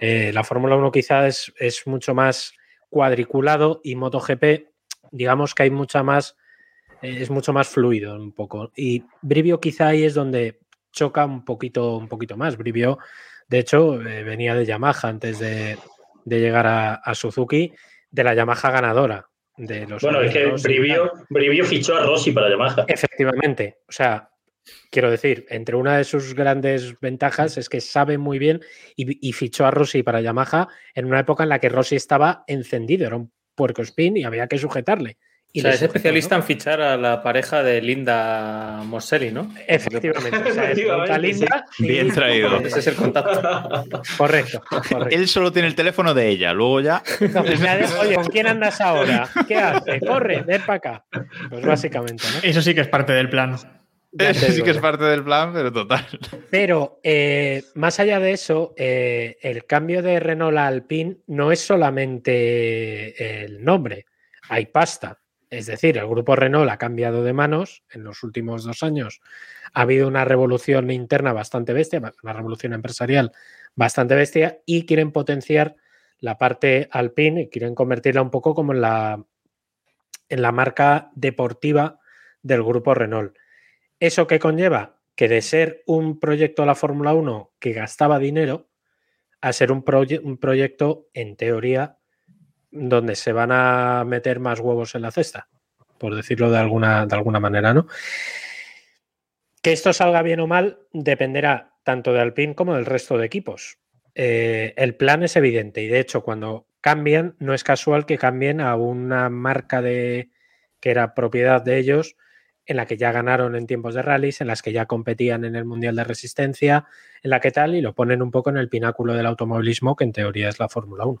Speaker 4: Eh, la Fórmula 1 quizás es, mucho más cuadriculado y MotoGP, digamos que hay mucha más, es mucho más fluido un poco. Y Brivio quizá ahí es donde choca un poquito, un poquito más. Brivio, de hecho, eh, venía de Yamaha antes de, llegar a, Suzuki, de la Yamaha ganadora. De los
Speaker 5: bueno, es que Brivio, fichó a Rossi para Yamaha.
Speaker 4: Efectivamente. O sea, quiero decir, entre una de sus grandes ventajas es que sabe muy bien y, y, fichó a Rossi para Yamaha en una época en la que Rossi estaba encendido, era un puerco spin y había que sujetarle.
Speaker 6: Y es especialista en fichar a la pareja de Linda Morselli, ¿no?
Speaker 4: Efectivamente. Linda
Speaker 3: Bien traído.
Speaker 6: Ese es el contacto.
Speaker 4: Correcto,
Speaker 3: Él solo tiene el teléfono de ella, luego ya.
Speaker 4: Oye, ¿con quién andas ahora? ¿Qué hace? Corre, ven para acá. Pues básicamente, ¿no?
Speaker 7: Eso sí que es parte del plan.
Speaker 3: Eso sí que es parte del plan, pero total.
Speaker 4: Pero eh, más allá de eso, eh, el cambio de Renault a Alpine no es solamente el nombre. Hay pasta. Es decir, el grupo Renault ha cambiado de manos en los últimos dos años. Ha habido una revolución interna bastante bestia, una revolución empresarial bastante bestia y quieren potenciar la parte alpine y quieren convertirla un poco como en la, en la marca deportiva del grupo Renault. ¿Eso qué conlleva? Que de ser un proyecto de la Fórmula 1 que gastaba dinero a ser un, un proyecto, en teoría, donde se van a meter más huevos en la cesta, por decirlo de alguna, de alguna manera, ¿no? Que esto salga bien o mal dependerá tanto de Alpine como del resto de equipos. Eh, el plan es evidente y de hecho cuando cambian no es casual que cambien a una marca de que era propiedad de ellos en la que ya ganaron en tiempos de rallies, en las que ya competían en el Mundial de Resistencia, en la que tal, y lo ponen un poco en el pináculo del automovilismo, que en teoría es la Fórmula 1.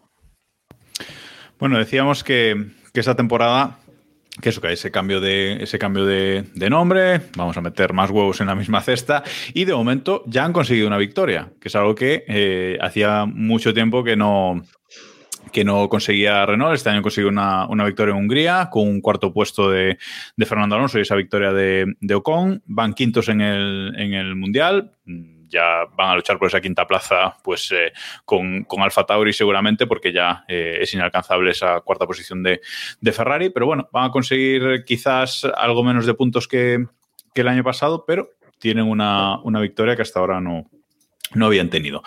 Speaker 3: Bueno, decíamos que, esta temporada que eso, que ese cambio de ese cambio de, nombre, vamos a meter más huevos en la misma cesta y de momento ya han conseguido una victoria, que es algo que eh, hacía mucho tiempo que no que no conseguía Renault. Este año consiguió una, una victoria en Hungría con un cuarto puesto de, Fernando Alonso y esa victoria de, de Ocon. Van quintos en el, en el Mundial ya van a luchar por esa quinta plaza pues eh, con, con, Alfa Tauri seguramente porque ya eh, es inalcanzable esa cuarta posición de, Ferrari, pero bueno, van a conseguir quizás algo menos de puntos que, el año pasado, pero tienen una, una victoria que hasta ahora no, no habían tenido.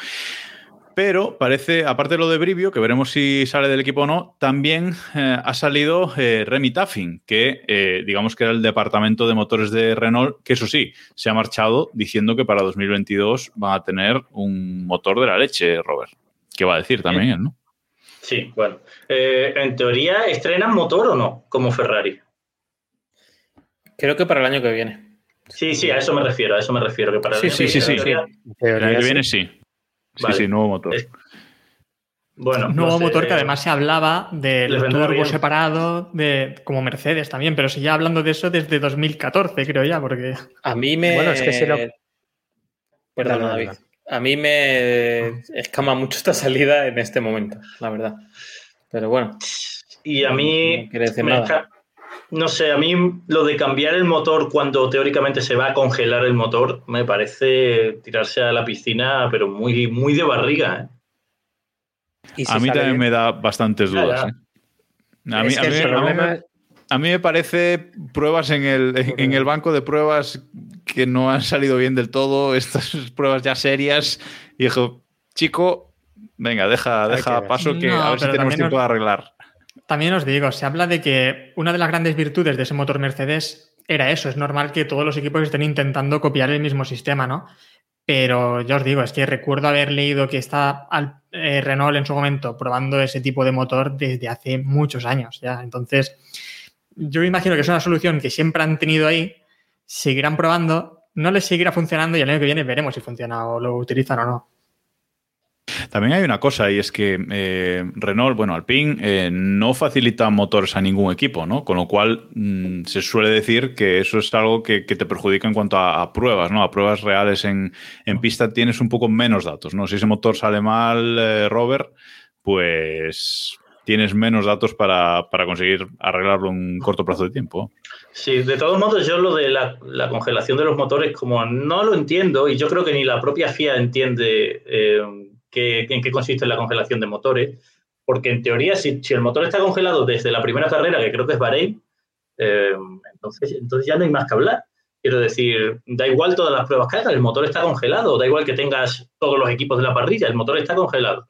Speaker 3: Pero parece, aparte de lo de Brivio, que veremos si sale del equipo o no, también eh, ha salido eh, Remy Taffin, que eh, digamos que era el departamento de motores de Renault, que eso sí, se ha marchado diciendo que para 2022 va a tener un motor de la leche, Robert. ¿Qué va a decir también él, no?
Speaker 5: Sí, bueno. en teoría, ¿estrenan motor o no? Como Ferrari.
Speaker 6: Creo que para el año que viene.
Speaker 5: Sí, sí, a eso me refiero, a eso me refiero. Que para
Speaker 3: sí, sí, sí, sí, El año que viene sí. Sí, sí, nuevo motor.
Speaker 7: Bueno, nuevo motor que además se hablaba del turbo separado, de como Mercedes también, pero ya hablando de eso desde 2014, creo ya, porque.
Speaker 6: A mí me.
Speaker 4: Bueno, es que si lo.
Speaker 6: Perdón, David. A mí me escama mucho esta salida en este momento, la verdad. Pero bueno.
Speaker 5: Y a mí. No sé, a mí lo de cambiar el motor cuando teóricamente se va a congelar el motor me parece tirarse a la piscina, pero muy, muy de barriga.
Speaker 3: ¿eh? a mí también me da bastantes dudas. ¿eh? A, mí, me parece pruebas en el, en el banco de pruebas que no han salido bien del todo, estas pruebas ya serias. Y dijo, chico, venga, deja, deja paso que a ver si tenemos tiempo de arreglar.
Speaker 7: También os digo, se habla de que una de las grandes virtudes de ese motor Mercedes era eso. Es normal que todos los equipos estén intentando copiar el mismo sistema, ¿no? Pero ya os digo, es que recuerdo haber leído que está eh, Renault en su momento probando ese tipo de motor desde hace muchos años ya. Entonces, yo imagino que es una solución que siempre han tenido ahí, seguirán probando, no les seguirá funcionando y el año que viene veremos si funciona o lo utilizan o no.
Speaker 3: También hay una cosa y es que eh, Renault, bueno, Alpine eh, no facilita motores a ningún equipo, ¿no? Con lo cual mm, se suele decir que eso es algo que, te perjudica en cuanto a, pruebas, ¿no? A pruebas reales en, pista tienes un poco menos datos, ¿no? Si ese motor sale mal, eh, Robert, pues tienes menos datos para, conseguir arreglarlo en un corto plazo de tiempo.
Speaker 5: Sí, de todos modos, yo lo de la, la, congelación de los motores, como no lo entiendo, y yo creo que ni la propia FIA entiende en qué consiste la congelación de motores, porque en teoría, si, el motor está congelado desde la primera carrera, que creo que es Bahrein, eh, entonces, entonces ya no hay más que hablar. Quiero decir, da igual todas las pruebas que hagas, el motor está congelado, da igual que tengas todos los equipos de la parrilla, el motor está congelado.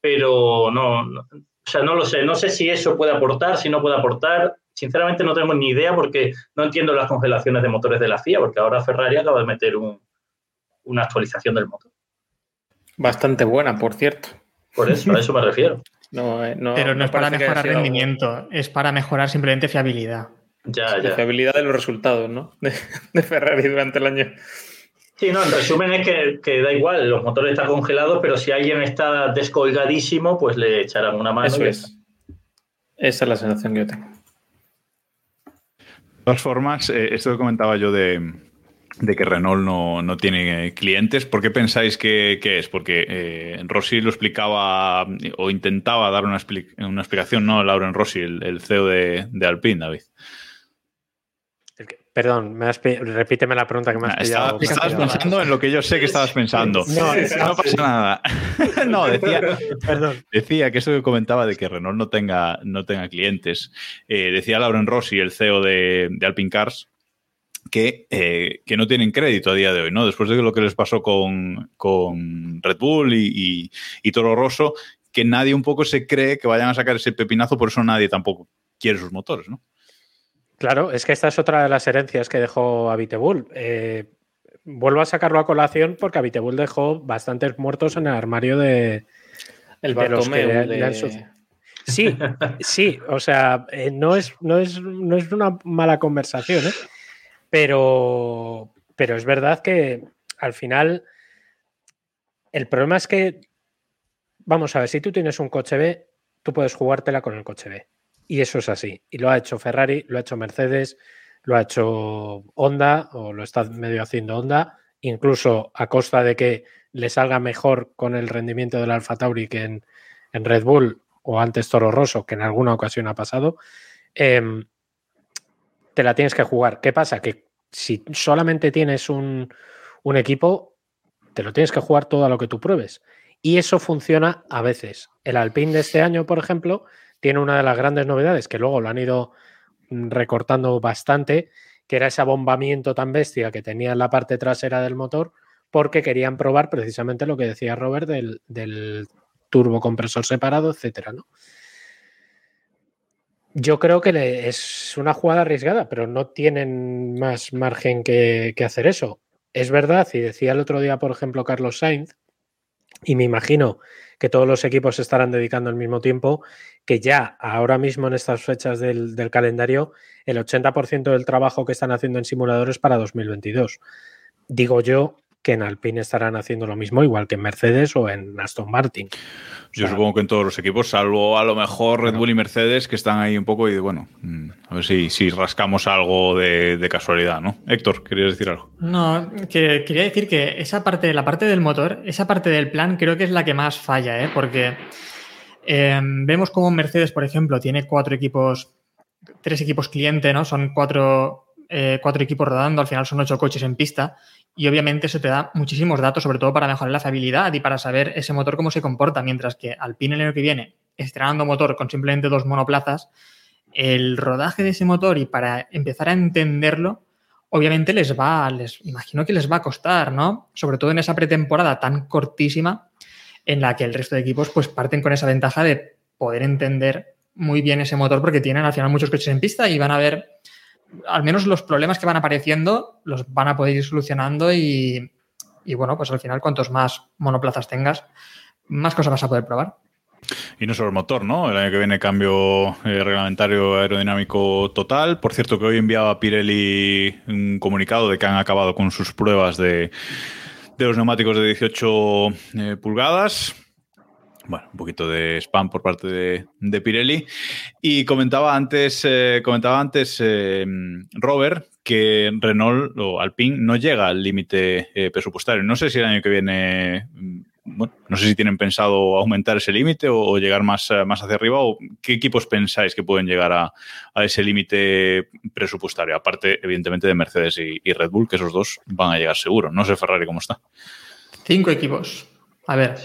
Speaker 5: Pero no, o sea, no lo sé, no sé si eso puede aportar, si no puede aportar. Sinceramente no tengo ni idea porque no entiendo las congelaciones de motores de la FIA, porque ahora Ferrari acaba de meter un, una actualización del motor.
Speaker 6: Bastante buena, por cierto.
Speaker 5: Por eso, a eso me refiero.
Speaker 7: No, eh, no, Pero no, es para mejorar rendimiento, es para mejorar simplemente fiabilidad.
Speaker 5: Ya, ya.
Speaker 6: La fiabilidad de los resultados, ¿no? De, de Ferrari durante el año.
Speaker 5: Sí, no, en resumen es que, que, da igual, los motores están congelados, pero si alguien está descolgadísimo, pues le echarán una mano.
Speaker 6: Eso es. Esa es la sensación que yo tengo.
Speaker 3: De todas formas, eh, esto que comentaba yo de, de que Renault no, no, tiene clientes, ¿por qué pensáis que, que es? Porque eh, Rossi lo explicaba o intentaba dar una, una explicación, ¿no? Lauren Rossi, el, el CEO de, de Alpine, David.
Speaker 4: Perdón, me has, repíteme la pregunta que me has
Speaker 3: pillado. Estaba, estabas pensando en lo que yo sé que estabas pensando. No, no pasa nada. no, decía, Perdón. decía que eso que comentaba de que Renault no tenga, no tenga clientes. Eh, decía Lauren Rossi, el CEO de, de Alpine Cars, que, eh, que, no tienen crédito a día de hoy, ¿no? Después de lo que les pasó con, con Red Bull y, y, y Toro Rosso, que nadie un poco se cree que vayan a sacar ese pepinazo, por eso nadie tampoco quiere sus motores, ¿no?
Speaker 4: Claro, es que esta es otra de las herencias que dejó Avitebull. Eh, vuelvo a sacarlo a colación porque Avitebull dejó bastantes muertos en el armario de,
Speaker 6: el de los que
Speaker 4: de... le han Sí, sí, o sea, eh, no, es, no, es, no es una mala conversación, ¿eh? Pero, pero es verdad que al final el problema es que, vamos a ver, si tú tienes un coche B, tú puedes jugártela con el coche B. Y eso es así. Y lo ha hecho Ferrari, lo ha hecho Mercedes, lo ha hecho Honda o lo está medio haciendo Honda, incluso a costa de que le salga mejor con el rendimiento del Alfa Tauri que en, en, Red Bull o antes Toro Rosso, que en alguna ocasión ha pasado, eh, te la tienes que jugar. ¿Qué pasa? Que si solamente tienes un, un equipo, te lo tienes que jugar todo a lo que tú pruebes. Y eso funciona a veces. El Alpine de este año, por ejemplo, tiene una de las grandes novedades que luego lo han ido recortando bastante, que era ese abombamiento tan bestia que tenía en la parte trasera del motor, porque querían probar precisamente lo que decía Robert del, del turbocompresor separado, etcétera, ¿no? Yo creo que es una jugada arriesgada, pero no tienen más margen que, hacer eso. Es verdad, y decía el otro día, por ejemplo, Carlos Sainz, y me imagino que todos los equipos estarán dedicando al mismo tiempo, que ya ahora mismo en estas fechas del, del calendario, el 80% del trabajo que están haciendo en simuladores para 2022. Digo yo que en Alpine estarán haciendo lo mismo, igual que en Mercedes o en Aston Martin.
Speaker 3: Yo supongo que en todos los equipos, salvo a lo mejor Red Bull y Mercedes, que están ahí un poco y bueno, mm, a ver si, si rascamos algo de, de, casualidad, ¿no? Héctor, ¿querías decir algo?
Speaker 7: No, que quería decir que esa parte, la parte del motor, esa parte del plan creo que es la que más falla, ¿eh? Porque eh, vemos como Mercedes, por ejemplo, tiene cuatro equipos, tres equipos cliente, ¿no? Son cuatro, eh, cuatro equipos rodando, al final son ocho coches en pista y obviamente eso te da muchísimos datos, sobre todo para mejorar la fiabilidad y para saber ese motor cómo se comporta, mientras que Alpine el año que viene, estrenando motor con simplemente dos monoplazas, el rodaje de ese motor y para empezar a entenderlo, obviamente les va, les imagino que les va a costar, ¿no? Sobre todo en esa pretemporada tan cortísima en la que el resto de equipos pues parten con esa ventaja de poder entender muy bien ese motor porque tienen al final muchos coches en pista y van a ver al menos los problemas que van apareciendo los van a poder ir solucionando y, y, bueno, pues al final cuantos más monoplazas tengas, más cosas vas a poder probar.
Speaker 3: Y no solo el motor, ¿no? El año que viene cambio eh, reglamentario aerodinámico total. Por cierto, que hoy enviaba Pirelli un comunicado de que han acabado con sus pruebas de, de los neumáticos de 18 eh, pulgadas Bueno, un poquito de spam por parte de, de Pirelli. Y comentaba antes, eh, comentaba antes eh, Robert que Renault o Alpine no llega al límite eh, presupuestario. No sé si el año que viene, mm, bueno, no sé si tienen pensado aumentar ese límite o, llegar más, más hacia arriba o qué equipos pensáis que pueden llegar a, a ese límite presupuestario. Aparte, evidentemente, de Mercedes y, y Red Bull, que esos dos van a llegar seguro. No sé Ferrari cómo está.
Speaker 7: Cinco equipos. A ver,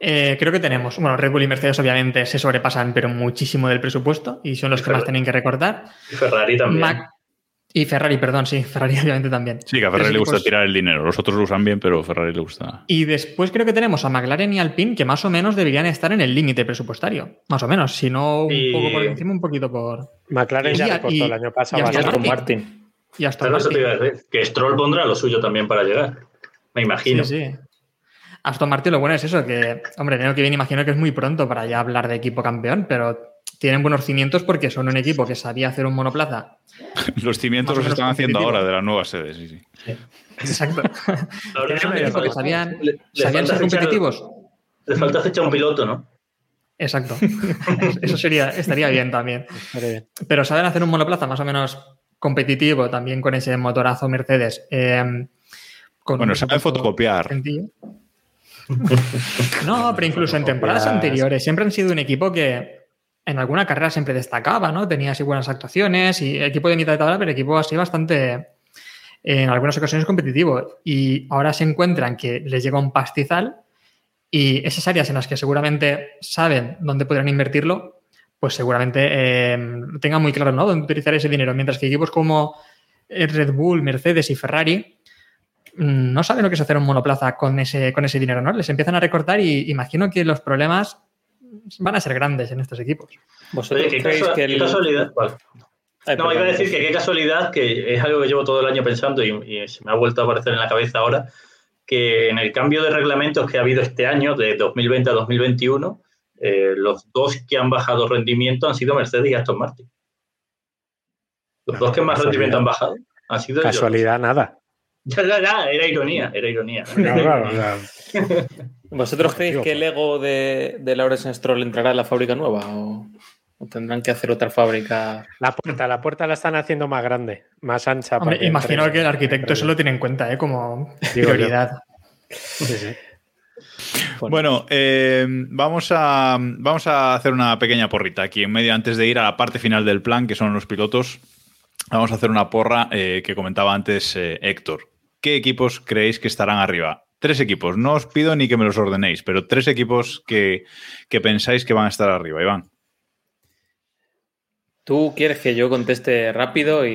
Speaker 7: eh, creo que tenemos. Bueno, Red Bull y Mercedes obviamente se sobrepasan, pero muchísimo del presupuesto y son los
Speaker 5: Y
Speaker 7: que más tienen que recortar.
Speaker 5: Y Ferrari también.
Speaker 7: Mac- y Ferrari, perdón, sí, Ferrari obviamente también.
Speaker 3: Sí, que a Ferrari le gusta
Speaker 7: equipos.
Speaker 3: tirar el dinero. Los otros lo usan bien, pero a Ferrari le gusta.
Speaker 7: Y después creo que tenemos a McLaren y Alpine que más o menos deberían estar en el límite presupuestario. Más o menos, si no un
Speaker 5: Y-
Speaker 7: poco por encima, un poquito por.
Speaker 4: McLaren ya
Speaker 7: Y-
Speaker 4: recortó
Speaker 7: y-
Speaker 4: el año pasado.
Speaker 7: y Aston
Speaker 6: Y
Speaker 4: bastante.
Speaker 6: Aston
Speaker 7: Martin.
Speaker 6: Martin.
Speaker 7: Y hasta
Speaker 5: eso te iba a decir. Que Stroll pondrá lo suyo también para llegar. Me imagino.
Speaker 7: Sí, sí. Aston Martin lo bueno es eso, que, hombre, año que viene imagino que es muy pronto para ya hablar de equipo campeón, pero tienen buenos cimientos porque son un equipo que sabía hacer un monoplaza.
Speaker 3: Los cimientos los están haciendo ahora de la nueva sede, sí, sí.
Speaker 7: Exacto. Un equipo que sabían,
Speaker 5: le- le
Speaker 7: sabían
Speaker 5: falta
Speaker 7: ser
Speaker 5: fichar-
Speaker 7: competitivos.
Speaker 5: Le falta fichar un piloto, ¿no?
Speaker 7: Exacto. Eso sería, estaría bien también.
Speaker 4: Pero bien.
Speaker 7: Saben hacer un monoplaza más o menos competitivo también con ese motorazo Mercedes. eh, con
Speaker 3: Bueno, saben fotocopiar.
Speaker 7: sencillo. No, pero incluso en temporadas anteriores siempre han sido un equipo que en alguna carrera siempre destacaba, ¿no? Tenía así buenas actuaciones y equipo de mitad de tabla, pero equipo así bastante, en algunas ocasiones competitivo. Y ahora se encuentran que les llega un pastizal y esas áreas en las que seguramente saben dónde podrán invertirlo, pues seguramente eh, tengan muy claro, ¿no? Dónde utilizar ese dinero. Mientras que equipos como Red Bull, Mercedes y Ferrari no saben lo que es hacer un monoplaza con ese, con ese dinero, ¿no? Les empiezan a recortar y imagino que los problemas van a ser grandes en estos equipos.
Speaker 6: ¿Vosotros
Speaker 5: Oye, qué,
Speaker 6: creéis que
Speaker 5: qué casualidad. No,
Speaker 6: perdón,
Speaker 5: iba a decir que qué casualidad, que es algo que llevo todo el año pensando y, y se me ha vuelto a aparecer en la cabeza ahora, que en el cambio de reglamentos que ha habido este año, de 2020 a 2021, eh, los dos que han bajado rendimiento han sido Mercedes y Aston Martin. Los
Speaker 4: No,
Speaker 5: dos que más
Speaker 4: casualidad.
Speaker 5: rendimiento han bajado han sido ellos.
Speaker 4: Casualidad, nada.
Speaker 5: Ya, ya, ya, era ironía, era ironía.
Speaker 4: No, claro,
Speaker 6: ¿Vosotros creéis que el ego de, de Lawrence Stroll entrará en la fábrica nueva o, o tendrán que hacer otra fábrica?
Speaker 4: la puerta, la puerta la están haciendo más grande, más ancha.
Speaker 7: Hombre,
Speaker 4: que
Speaker 7: imagino que el arquitecto eso lo tiene en cuenta, ¿eh? Como
Speaker 4: Digo
Speaker 7: prioridad.
Speaker 4: Sí, sí.
Speaker 3: Bueno, eh, vamos, a, vamos a hacer una pequeña porrita aquí en medio antes de ir a la parte final del plan, que son los pilotos. Vamos a hacer una porra eh, que comentaba antes eh, Héctor. ¿Qué equipos creéis que estarán arriba? Tres equipos. No os pido ni que me los ordenéis, pero tres equipos que, que pensáis que van a estar arriba, Iván.
Speaker 6: Tú quieres que yo conteste rápido y,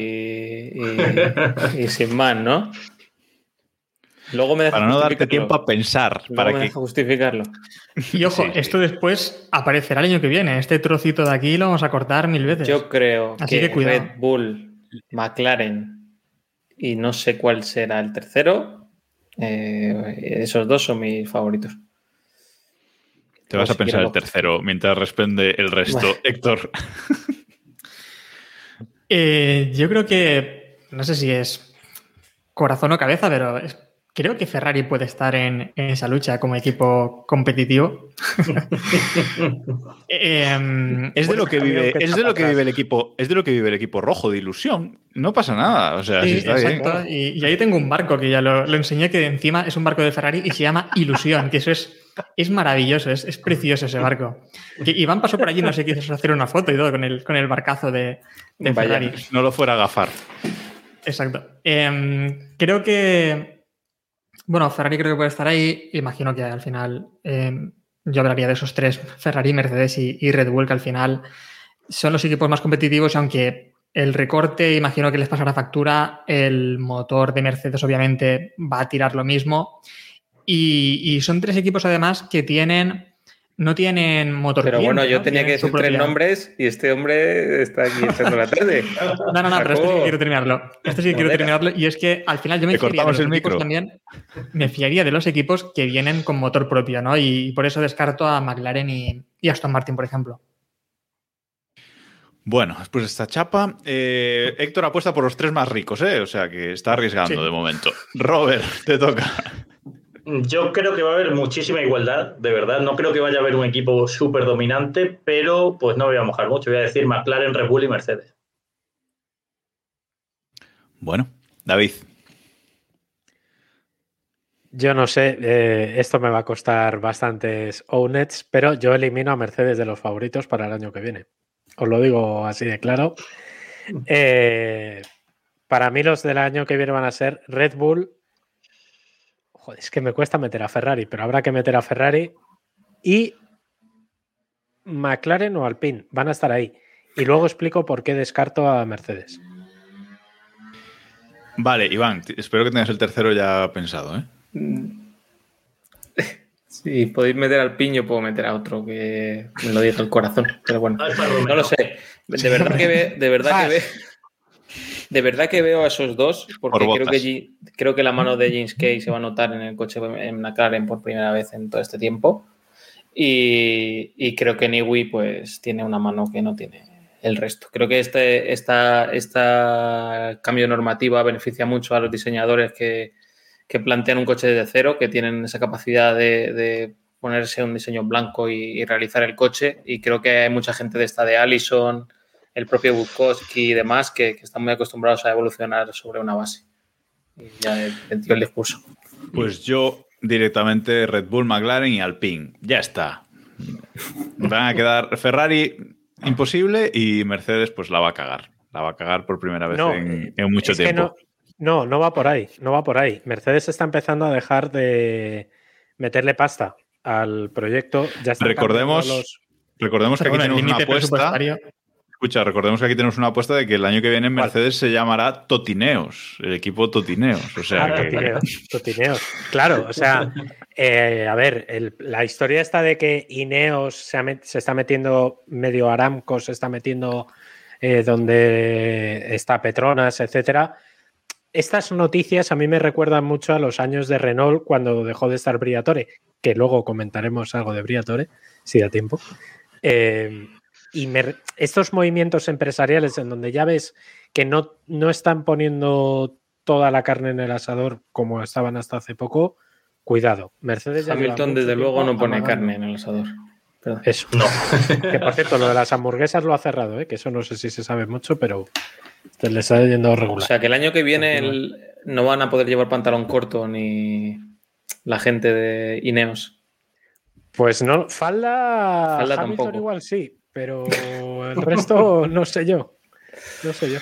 Speaker 6: y- y sin más, ¿no? Luego me
Speaker 3: Para no darte tiempo a pensar.
Speaker 6: Luego
Speaker 3: Para
Speaker 6: me
Speaker 3: que...
Speaker 6: deja justificarlo.
Speaker 7: Y ojo,
Speaker 3: Sí, sí.
Speaker 7: esto después aparecerá el año que viene. Este trocito de aquí lo vamos a cortar mil veces.
Speaker 6: Yo creo
Speaker 7: Así
Speaker 6: que,
Speaker 7: que cuidado.
Speaker 6: Red Bull, McLaren y no sé cuál será el tercero. eh, esos dos son mis favoritos.
Speaker 3: Te vas a pensar el tercero mientras responde el resto.
Speaker 6: Bueno.
Speaker 3: Héctor.
Speaker 7: Eh, yo creo que, no sé si es corazón o cabeza, pero es- creo que Ferrari puede estar en, en esa lucha como equipo competitivo. Em,
Speaker 3: Es de lo que vive,
Speaker 4: que
Speaker 3: es
Speaker 4: echa
Speaker 3: de lo
Speaker 4: para
Speaker 3: que
Speaker 4: atrás.
Speaker 3: vive el equipo, es de lo que vive el equipo rojo de ilusión. No pasa nada. O sea,
Speaker 7: Sí,
Speaker 3: si está bien.
Speaker 7: exacto. Y, y ahí tengo un barco que ya lo, lo enseñé, que encima es un barco de Ferrari y se llama Ilusión, que eso es, es maravilloso, es, es precioso ese barco. Que Iván pasó por allí, no sé, quiso hacer una foto y todo con el, con el barcazo de, de
Speaker 6: Vaya.
Speaker 7: Ferrari.
Speaker 3: No lo fuera a gafar.
Speaker 7: Exacto. Em, creo que. Bueno, Ferrari creo que puede estar ahí. Imagino que al final em, yo hablaría de esos tres: Ferrari, Mercedes y, Red Bull, que al final son los equipos más competitivos. Aunque el recorte, imagino que les pasará factura, el motor de Mercedes, obviamente, va a tirar lo mismo. Y son tres equipos, además, que tienen. No tienen motor.
Speaker 6: Pero bueno, yo
Speaker 7: ¿no?
Speaker 6: tenía que decir tres nombres y este hombre está aquí echando la tarde.
Speaker 7: no, no, no, pero este sí quiero terminarlo. Este sí que quiero terminarlo. Y es que al final yo me
Speaker 3: Te
Speaker 7: fiaría de
Speaker 3: cortamos
Speaker 7: los
Speaker 3: el
Speaker 7: equipos
Speaker 3: micro.
Speaker 7: también. Me fiaría de los equipos que vienen con motor propio, ¿no? Y, por eso descarto a McLaren y, y Aston Martin, por ejemplo.
Speaker 3: Bueno, después de esta chapa, eh, Héctor apuesta por los tres más ricos, ¿eh? O sea que está arriesgando
Speaker 7: Sí.
Speaker 3: de momento. Robert, te toca.
Speaker 5: Yo creo que va a haber muchísima igualdad, de verdad. No creo que vaya a haber un equipo súper dominante, pero pues no voy a mojar mucho. Voy a decir McLaren, Red Bull y Mercedes.
Speaker 3: Bueno, David.
Speaker 4: Yo no sé, eh, esto me va a costar bastantes ownets, pero yo elimino a Mercedes de los favoritos para el año que viene. Os lo digo así de claro. Eh, para mí los del año que viene van a ser Red Bull. Joder, es que me cuesta meter a Ferrari, pero habrá que meter a Ferrari y McLaren o Alpine. Van a estar ahí. Y luego explico por qué descarto a Mercedes.
Speaker 3: Vale, Iván, espero que tengas el tercero ya pensado, ¿eh?
Speaker 6: Si podéis meter al piño, puedo meter a otro que me lo diga el corazón. Pero bueno, no lo sé. De verdad que, ve, de verdad que ve, de verdad que veo a esos dos, porque creo que, creo que la mano de James Kay se va a notar en el coche en McLaren por primera vez en todo este tiempo. Y, y creo que Niwi pues tiene una mano que no tiene el resto. Creo que este esta, esta cambio normativo beneficia mucho a los diseñadores que, que plantean un coche de cero, que tienen esa capacidad de, ponerse un diseño blanco y, realizar el coche. Y creo que hay mucha gente de esta de Allison, el propio Bukowski y demás, que, están muy acostumbrados a evolucionar sobre una base. Y ya el discurso.
Speaker 3: Pues yo directamente Red Bull, McLaren y Alpine. Ya está. Van a quedar Ferrari imposible y Mercedes pues la va a cagar. La va a cagar por primera vez en, mucho tiempo.
Speaker 4: No, no va por ahí, no va por ahí. Mercedes está empezando a dejar de meterle pasta al proyecto. Ya
Speaker 3: recordemos, recordemos que aquí tenemos una apuesta. Escucha, recordemos que aquí tenemos una apuesta de que el año que viene Mercedes se llamará Totineos, el equipo Totineos. O sea,
Speaker 4: ah, Totineos, Claro, o sea, eh, a ver, la historia está de que Ineos se, está metiendo medio Aramco, se está metiendo eh, donde está Petronas, etcétera estas noticias a mí me recuerdan mucho a los años de Renault cuando dejó de estar Briatore, que luego comentaremos algo de Briatore, si da tiempo. Eh, y estos movimientos empresariales en donde ya ves que no, no están poniendo toda la carne en el asador como estaban hasta hace poco, cuidado. Mercedes
Speaker 6: Hamilton, desde luego, no pone carne en el asador.
Speaker 4: Eso. No. que por cierto, lo de las hamburguesas lo ha cerrado, ¿eh? que eso no sé si se sabe mucho, pero le está yendo regular.
Speaker 6: O sea, que el año que viene no van a poder llevar pantalón corto ni la gente de Ineos.
Speaker 4: Pues no, falda, falda tampoco. igual sí, pero el resto no sé yo. No sé yo.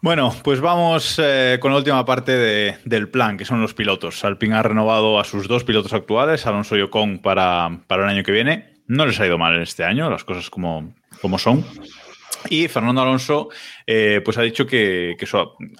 Speaker 3: Bueno, pues vamos eh, con la última parte del plan, que son los pilotos. Alpine ha renovado a sus dos pilotos actuales, Alonso y Ocon, para, para el año que viene. No les ha ido mal en este año, las cosas como, como son. Y Fernando Alonso eh, pues ha dicho que,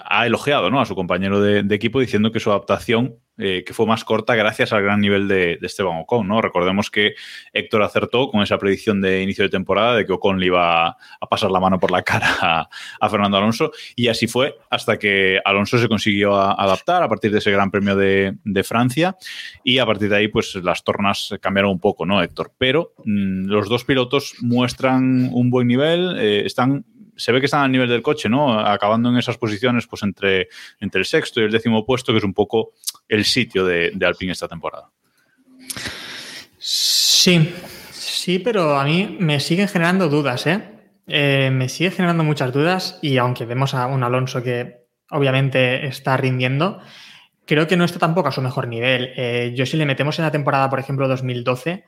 Speaker 3: ha elogiado ¿no? a su compañero de, equipo diciendo que su adaptación eh, que fue más corta gracias al gran nivel de, Esteban Ocon. ¿no? Recordemos que Héctor acertó con esa predicción de inicio de temporada de que Ocon le iba a pasar la mano por la cara a, Fernando Alonso y así fue hasta que Alonso se consiguió adaptar a partir de ese Gran Premio de, Francia y a partir de ahí pues las tornas cambiaron un poco, ¿no, Héctor? Pero mm, los dos pilotos muestran un buen nivel, eh, están se ve que están al nivel del coche, ¿no? Acabando en esas posiciones, pues entre, entre el sexto y el décimo puesto, que es un poco el sitio de, Alpine esta temporada.
Speaker 7: Sí, sí, pero a mí me siguen generando dudas, ¿eh? ¿eh? me sigue generando muchas dudas y aunque vemos a un Alonso que obviamente está rindiendo, creo que no está tampoco a su mejor nivel. Eh, yo si le metemos en la temporada, por ejemplo, 2012,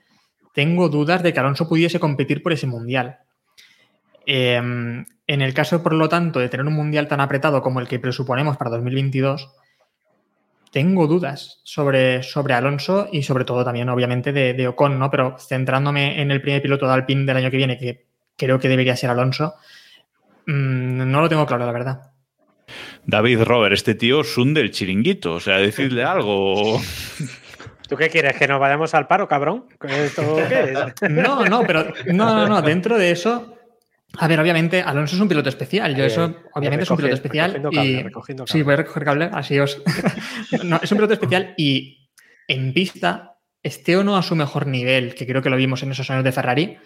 Speaker 7: tengo dudas de que Alonso pudiese competir por ese mundial. Em, en el caso, por lo tanto, de tener un mundial tan apretado como el que presuponemos para 2022, tengo dudas sobre, sobre Alonso y sobre todo también, obviamente, de, Ocon, ¿no? Pero centrándome en el primer piloto de Alpine del año que viene, que creo que debería ser Alonso, mm, no lo tengo claro, la verdad.
Speaker 3: David Robert, este tío es un del chiringuito, o sea, decirle algo.
Speaker 4: ¿Tú qué quieres? ¿Que nos vayamos al paro, cabrón? ¿Esto qué es?
Speaker 7: No, no, pero no, no, no. Dentro de eso, a ver, obviamente, Alonso es un piloto especial. Yo eso, obviamente, es un piloto especial. y... Sí, voy a recoger cable, así os. no, es un piloto especial y en pista, esté o no a su mejor nivel, que creo que lo vimos en esos años de Ferrari,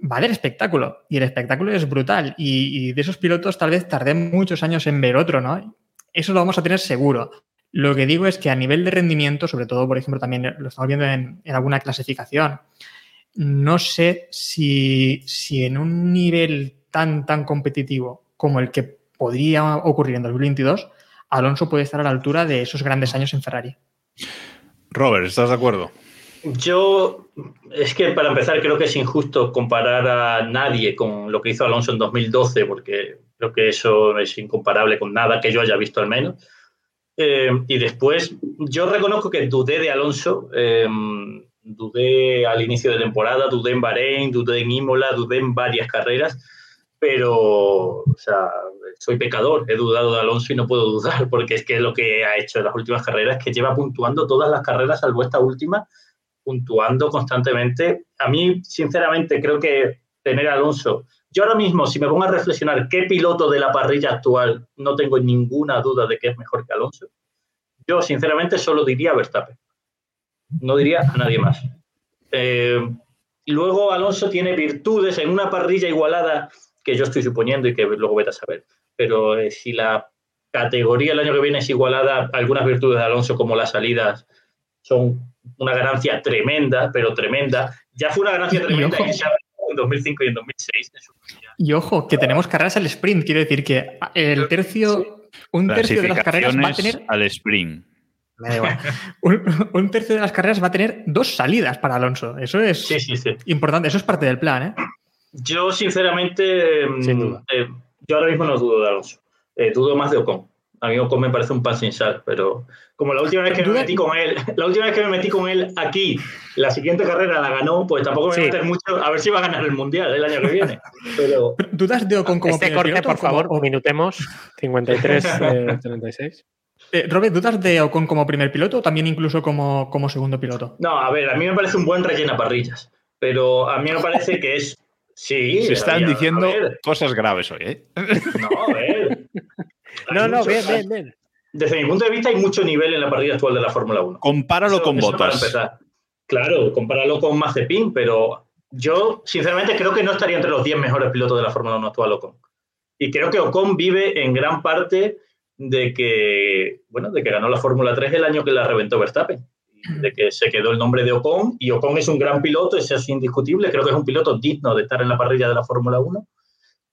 Speaker 7: va a haber espectáculo. Y el espectáculo es brutal. Y, de esos pilotos, tal vez tardé muchos años en ver otro, ¿no? Eso lo vamos a tener seguro. Lo que digo es que a nivel de rendimiento, sobre todo, por ejemplo, también lo estamos viendo en, en alguna clasificación, no sé si, si, en un nivel tan, tan competitivo como el que podría ocurrir en 2022, Alonso puede estar a la altura de esos grandes años en Ferrari.
Speaker 3: Robert, ¿estás de acuerdo?
Speaker 5: Yo, es que para empezar creo que es injusto comparar a nadie con lo que hizo Alonso en 2012, porque creo que eso es incomparable con nada que yo haya visto al menos. Eh, y después, yo reconozco que dudé de Alonso, eh, dudé al inicio de temporada, dudé en Bahrein, dudé en Imola, dudé en varias carreras, pero, o sea, soy pecador, he dudado de Alonso y no puedo dudar, porque es que lo que ha hecho en las últimas carreras es que lleva puntuando todas las carreras, salvo esta última, puntuando constantemente. A mí, sinceramente, creo que tener Alonso, yo ahora mismo, si me pongo a reflexionar qué piloto de la parrilla actual no tengo ninguna duda de que es mejor que Alonso, yo sinceramente solo diría Verstappen. No diría a nadie más. Eh, luego Alonso tiene virtudes en una parrilla igualada que yo estoy suponiendo y que luego vete a saber. Pero eh, si la categoría el año que viene es igualada, algunas virtudes de Alonso como las salidas son una ganancia tremenda, pero tremenda. Ya fue una ganancia tremenda en, en 2005 y en 2006.
Speaker 7: Y ojo, que tenemos carreras al sprint, quiero decir que el tercio, un tercio de las carreras va a tener...
Speaker 3: Al sprint.
Speaker 7: Me da igual. un, un, tercio de las carreras va a tener dos salidas para Alonso. Eso es
Speaker 5: sí, sí, sí.
Speaker 7: importante, eso es parte del plan, ¿eh?
Speaker 5: Yo, sinceramente, eh, yo ahora mismo no dudo de Alonso. Eh, dudo más de Ocon. A mí Ocon me parece un pan sin sal, pero como la última vez que me metí con él, la última vez que me metí con él aquí, la siguiente carrera la ganó, pues tampoco me a meter mucho a ver si va a ganar el mundial el año que viene. Pero
Speaker 7: dudas de Ocon como
Speaker 4: este corte, por favor, como... minutemos 53 eh, 36.
Speaker 7: Eh, Robert, ¿dudas de Ocon como primer piloto o también incluso como, como segundo piloto?
Speaker 5: No, a ver, a mí me parece un buen rellena parrillas, pero a mí me parece que es Sí,
Speaker 3: se están diciendo cosas graves hoy, ¿eh?
Speaker 5: No, a ver.
Speaker 4: no, no, bien, bien, bien.
Speaker 5: Desde mi punto de vista hay mucho nivel en la partida actual de la Fórmula 1.
Speaker 3: Compáralo eso, con eso Botas.
Speaker 5: Claro, compáralo con Mazepin, pero yo sinceramente creo que no estaría entre los 10 mejores pilotos de la Fórmula 1 actual Ocon. Y creo que Ocon vive en gran parte de que, bueno, de que ganó la Fórmula 3 el año que la reventó Verstappen de que se quedó el nombre de Ocon y Ocon es un gran piloto, eso es indiscutible, creo que es un piloto digno de estar en la parrilla de la Fórmula 1,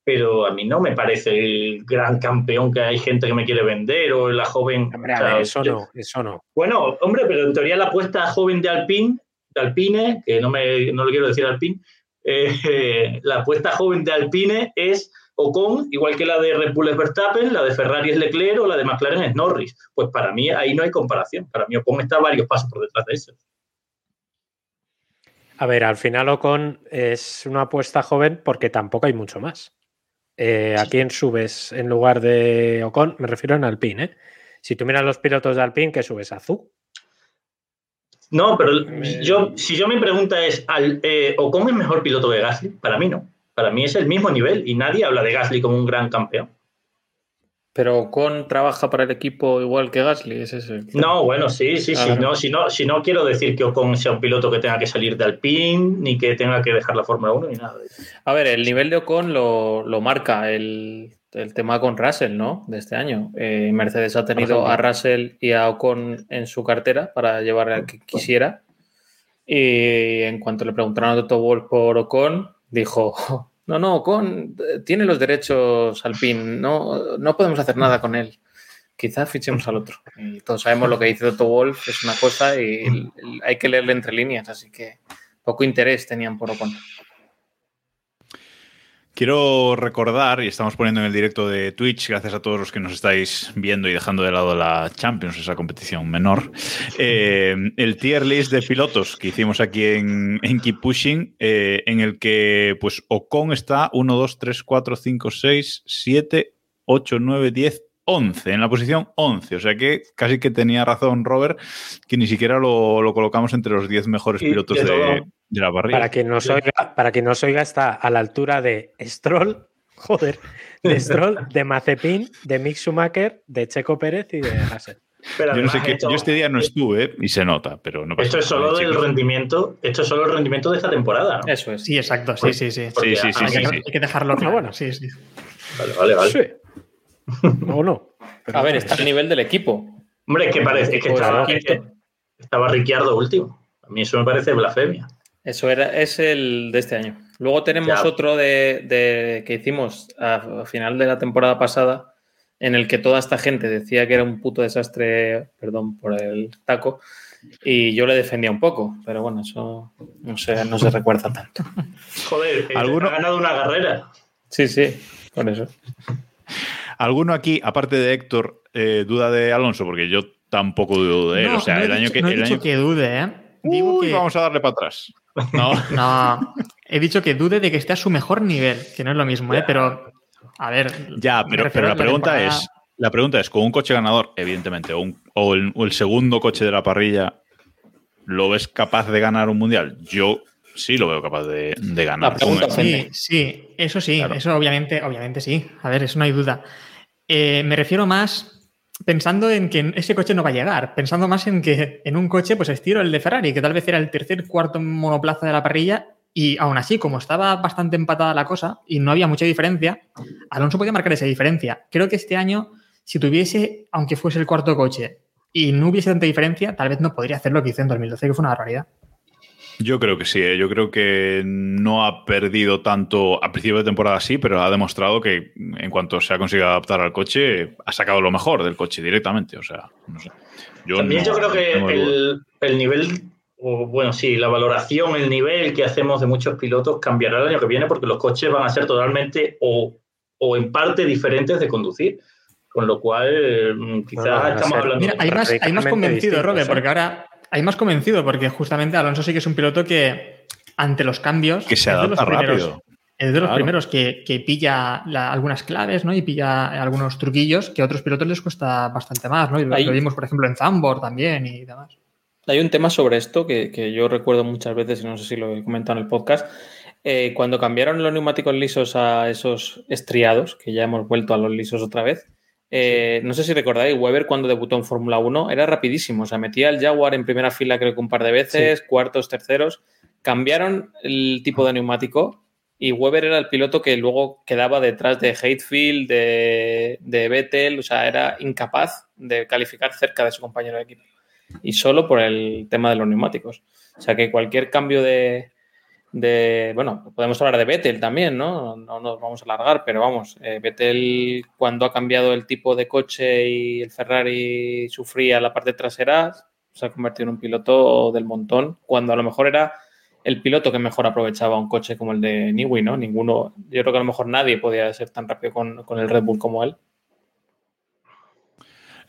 Speaker 5: pero a mí no me parece el gran campeón que hay gente que me quiere vender o la joven...
Speaker 4: Hombre, o sea, eso no, eso no.
Speaker 5: Bueno, hombre, pero en teoría la apuesta joven de Alpine, de Alpine, que no, me, no le quiero decir Alpine, eh, la apuesta joven de Alpine es Ocon, igual que la de Red Bull es Verstappen, la de Ferrari es Leclerc o la de McLaren es Norris. Pues para mí ahí no hay comparación. Para mí Ocon está varios pasos por detrás de eso.
Speaker 4: A ver, al final Ocon es una apuesta joven porque tampoco hay mucho más. Eh, ¿A quién subes en lugar de Ocon? Me refiero a Alpine. ¿eh? Si tú miras los pilotos de Alpine, ¿qué subes? ¿A Zu?
Speaker 5: No, pero yo, si yo mi pregunta es, eh, ¿Ocon es mejor piloto que Gasly? Para mí no. Para mí es el mismo nivel y nadie habla de Gasly como un gran campeón.
Speaker 6: Pero Ocon trabaja para el equipo igual que Gasly, es ese.
Speaker 5: No, bueno, sí, sí, sí. No, si, no, si no quiero decir que Ocon sea un piloto que tenga que salir de Alpine, ni que tenga que dejar la Fórmula 1, ni nada de eso.
Speaker 6: A ver, el nivel de Ocon lo, lo marca el, el, tema con Russell, ¿no? De este año. Eh, Mercedes ha tenido a Russell y a Ocon en su cartera para llevarle al que quisiera. Y en cuanto le preguntaron a Toto Wolff por Ocon, dijo, no, no, con, tiene los derechos Alpine, no, no podemos hacer nada con él. Quizás fichemos al otro. Y todos sabemos lo que dice Toto Wolf, es una cosa y hay que leerle entre líneas, así que poco interés tenían por Ocon.
Speaker 3: Quiero recordar, y estamos poniendo en el directo de Twitch, gracias a todos los que nos estáis viendo y dejando de lado la Champions, esa competición menor, eh, el tier list de pilotos que hicimos aquí en, en Keep Pushing, eh, en el que pues Ocon está 1, 2, 3, 4, 5, 6, 7, 8, 9, 10, 11, en la posición 11. O sea que casi que tenía razón Robert, que ni siquiera lo, lo colocamos entre los 10 mejores pilotos de, de, la.
Speaker 4: Para quien, nos oiga, para quien nos oiga, está a la altura de Stroll, joder, de Stroll, de Mazepin, de Mick Schumacher, de Checo Pérez y de.
Speaker 3: Pero yo no sé qué, esto, yo este día no estuve y se nota, pero no pasa
Speaker 5: Esto es solo
Speaker 3: nada,
Speaker 5: del
Speaker 3: chicos.
Speaker 5: rendimiento, esto es solo el rendimiento de esta temporada, ¿no?
Speaker 6: Eso es.
Speaker 7: Sí, exacto, sí, sí, sí.
Speaker 3: Sí, sí, sí,
Speaker 7: hay,
Speaker 3: sí,
Speaker 7: que,
Speaker 3: sí.
Speaker 7: hay que dejarlo claro. Bueno, sí, sí.
Speaker 5: Vale, vale, vale.
Speaker 4: Sí. o no.
Speaker 6: A ver, está al nivel del equipo.
Speaker 5: Hombre, es que parece que estaba, estaba Ricciardo último. A mí eso me parece blasfemia.
Speaker 6: Eso era, es el de este año. Luego tenemos otro de, que hicimos a, final de la temporada pasada, en el que toda esta gente decía que era un puto desastre, perdón por el taco, y yo le defendía un poco, pero bueno, eso no se, no se recuerda tanto.
Speaker 5: Joder, ¿Alguno? ha ganado una carrera.
Speaker 6: Sí, sí, por eso.
Speaker 3: ¿Alguno aquí, aparte de Héctor, eh, duda de Alonso? Porque yo tampoco dudo de él. o sea, el año que.
Speaker 7: No
Speaker 3: he
Speaker 7: dicho que dude, ¿eh?
Speaker 3: Digo que... Vamos a darle para atrás. No.
Speaker 7: no, he dicho que dude de que esté a su mejor nivel, que no es lo mismo, ¿eh? Pero, a ver.
Speaker 3: Ya, pero, pero la pregunta es: la pregunta es, con un coche ganador, evidentemente, o, el, segundo coche de la parrilla, ¿lo ves capaz de ganar un mundial? Yo sí lo veo capaz de, ganar.
Speaker 7: sí, sí, eso sí, eso obviamente, obviamente sí. A ver, eso no hay duda. Eh, me refiero más pensando en que ese coche no va a llegar, pensando más en que en un coche, pues estiro el de Ferrari, que tal vez era el tercer, cuarto monoplaza de la parrilla, y aún así, como estaba bastante empatada la cosa y no había mucha diferencia, Alonso podía marcar esa diferencia. Creo que este año si tuviese, aunque fuese el cuarto coche, y no hubiese tanta diferencia, tal vez no podría hacer lo que hizo en 2012, que fue una barbaridad.
Speaker 3: Yo creo que sí, ¿eh? yo creo que no ha perdido tanto a principio de temporada sí, pero ha demostrado que en cuanto se ha conseguido adaptar al coche, ha sacado lo mejor del coche directamente. O sea, no sé.
Speaker 5: Yo También yo creo que el, nivel, o bueno, sí, la valoración, el nivel que hacemos de muchos pilotos cambiará el año que viene porque los coches van a ser totalmente o, o en parte diferentes de conducir. Con lo cual, mm, quizás estamos hablando.
Speaker 7: Mira, hay más, hay más convencido, Robert, porque ahora hay más convencido, porque justamente Alonso sí que es un piloto que, ante los cambios.
Speaker 3: Que se adapta rápido.
Speaker 7: Es de los primeros que, pilla algunas claves, ¿no? Y pilla algunos truquillos que a otros pilotos les cuesta bastante más, ¿no? Y lo, vimos, por ejemplo, en Zambor también y demás.
Speaker 6: Hay un tema sobre esto que, yo recuerdo muchas veces, y no sé si lo he comentado en el podcast. Eh, cuando cambiaron los neumáticos lisos a esos estriados, que ya hemos vuelto a los lisos otra vez, eh, no sé si recordáis, Weber cuando debutó en Fórmula 1 era rapidísimo, o sea, metía el Jaguar en primera fila creo que un par de veces, cuartos, terceros, cambiaron el tipo de neumático y Weber era el piloto que luego quedaba detrás de Hatefield, de, de Vettel, o sea, era incapaz de calificar cerca de su compañero de equipo. Y solo por el tema de los neumáticos. O sea que cualquier cambio de, de, bueno, podemos hablar de Vettel también, ¿no? No nos vamos a alargar, pero vamos, eh, Vettel cuando ha cambiado el tipo de coche y el Ferrari sufría la parte trasera, se ha convertido en un piloto del montón, cuando a lo mejor era el piloto que mejor aprovechaba un coche como el de Niwi, ¿no? Ninguno, yo creo que a lo mejor nadie podía ser tan rápido con, con el Red Bull como él.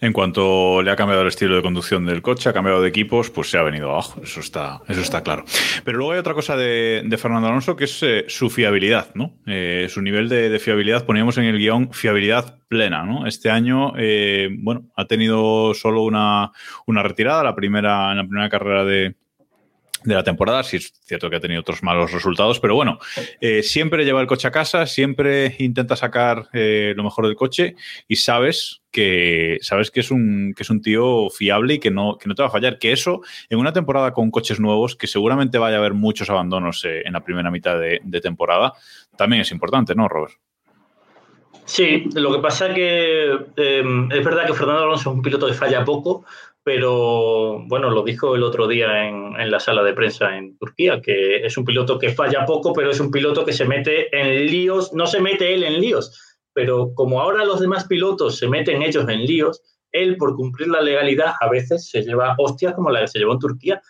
Speaker 3: En cuanto le ha cambiado el estilo de conducción del coche, ha cambiado de equipos, pues se ha venido abajo. Eso está, eso está claro. Pero luego hay otra cosa de, Fernando Alonso que es eh, su fiabilidad, ¿no? Eh, su nivel de, fiabilidad, poníamos en el guion fiabilidad plena, ¿no? Este año, eh, bueno, ha tenido solo una, una retirada, la primera, en la primera carrera de, de la temporada. Sí es cierto que ha tenido otros malos resultados, pero bueno, eh, siempre lleva el coche a casa, siempre intenta sacar eh, lo mejor del coche y sabes que sabes que es un que es un tío fiable y que no, que no te va a fallar. Que eso, en una temporada con coches nuevos, que seguramente vaya a haber muchos abandonos eh, en la primera mitad de, temporada, también es importante, ¿no, Robert?
Speaker 5: Sí, lo que pasa que es verdad que Fernando Alonso es un piloto que falla poco, pero bueno, lo dijo el otro día en, la sala de prensa en Turquía, que es un piloto que falla poco, pero es un piloto que se mete en líos, no se mete él en líos, pero como ahora los demás pilotos se meten ellos en líos, él por cumplir la legalidad a veces se lleva hostias como la que se llevó en Turquía.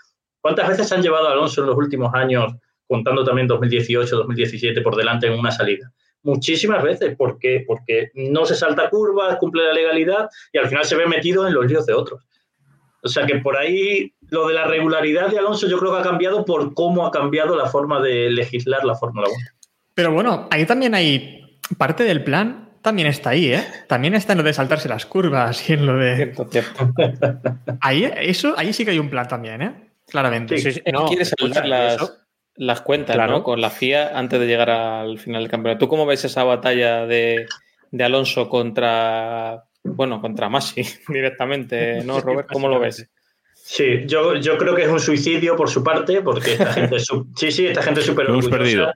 Speaker 5: ¿Cuántas veces han llevado a Alonso en los últimos años, contando también 2018, 2017 por delante en una salida? Muchísimas veces. ¿Por qué? Porque no se salta curvas, cumple la legalidad y al final se ve metido en los líos de otros. O sea que por ahí lo de la regularidad de Alonso yo creo que ha cambiado por cómo ha cambiado la forma de legislar la Fórmula 1.
Speaker 7: Pero bueno, ahí también hay parte del plan, también está ahí, ¿eh? También está en lo de saltarse las curvas y en lo de... Cierto, cierto. Ahí, eso, ahí sí que hay un plan también, ¿eh? Claramente.
Speaker 6: Sí, no, quieres saldar las, las, cuentas, ¿no? Con la FIA antes de llegar al final del campeonato. ¿Tú cómo ves esa batalla de, de Alonso contra bueno, contra Masi directamente, ¿no, Robert? ¿Cómo lo ves?
Speaker 5: Sí, yo, yo creo que es un suicidio por su parte, porque esta gente, sí, sí, esta gente súper
Speaker 3: Lo hemos perdido.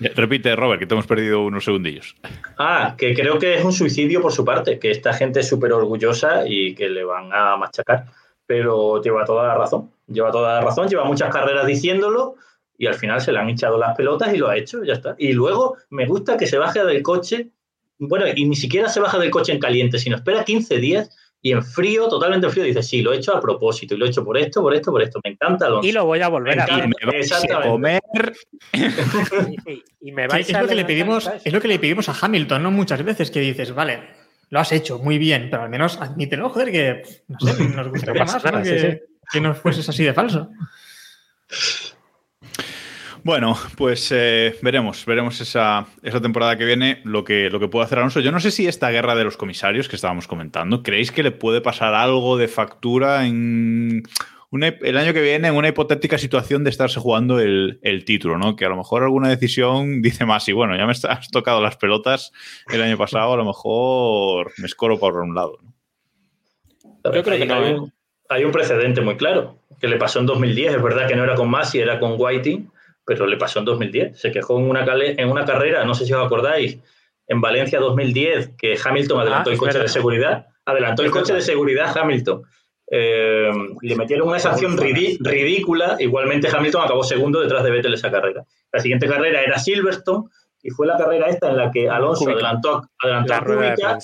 Speaker 3: Repite, Robert, que te hemos perdido unos segundillos.
Speaker 5: Ah, que creo que es un suicidio por su parte, que esta gente es súper orgullosa y que le van a machacar, pero lleva toda la razón, lleva toda la razón, lleva muchas carreras diciéndolo y al final se le han echado las pelotas y lo ha hecho, ya está. Y luego me gusta que se baje del coche, bueno, y ni siquiera se baja del coche en caliente, sino espera 15 días y en frío, totalmente frío, dice, sí, lo he hecho a propósito y lo he hecho por esto, por esto, por esto. Me encanta Alonso.
Speaker 4: Y lo voy a volver
Speaker 5: Me
Speaker 4: a
Speaker 3: comer.
Speaker 4: Y, y me
Speaker 7: Sí,
Speaker 4: vais
Speaker 7: es,
Speaker 4: a
Speaker 7: lo que le pedimos, es lo que le pedimos a Hamilton, ¿no? Muchas veces que dices, vale, lo has hecho muy bien, pero al menos admítelo, joder, que no sé, nos gustaría más ¿no? que,
Speaker 4: sí.
Speaker 7: que no fueses así de falso.
Speaker 3: Bueno, pues eh, veremos, veremos esa, esa temporada que viene lo que, lo que puede hacer Alonso. Yo no sé si esta guerra de los comisarios que estábamos comentando, ¿creéis que le puede pasar algo de factura en una- el año que viene en una hipotética situación de estarse jugando el, el título, ¿no? Que a lo mejor alguna decisión dice más y bueno, ya me has tocado las pelotas el año pasado, a lo mejor me escoro por un lado. ¿no?
Speaker 6: Yo creo que
Speaker 5: Hay-
Speaker 6: no,
Speaker 5: Hay,
Speaker 6: ¿eh?
Speaker 5: un, hay un precedente muy claro, que le pasó en 2010. Es verdad que no era con Masi, era con Whiting, pero le pasó en 2010. Se quejó en una, en una carrera, no sé si os acordáis, en Valencia 2010, que Hamilton adelantó
Speaker 4: Ah,
Speaker 5: el coche de seguridad. Adelantó el coche de seguridad Hamilton. Eh, le metieron una sanción ridícula. Igualmente Hamilton acabó segundo detrás de Vettel esa carrera. La siguiente carrera era Silverstone y fue la carrera esta en la que Alonso
Speaker 6: Kubica.
Speaker 5: adelantó, adelantó
Speaker 4: La
Speaker 5: a
Speaker 4: de
Speaker 5: Kubica.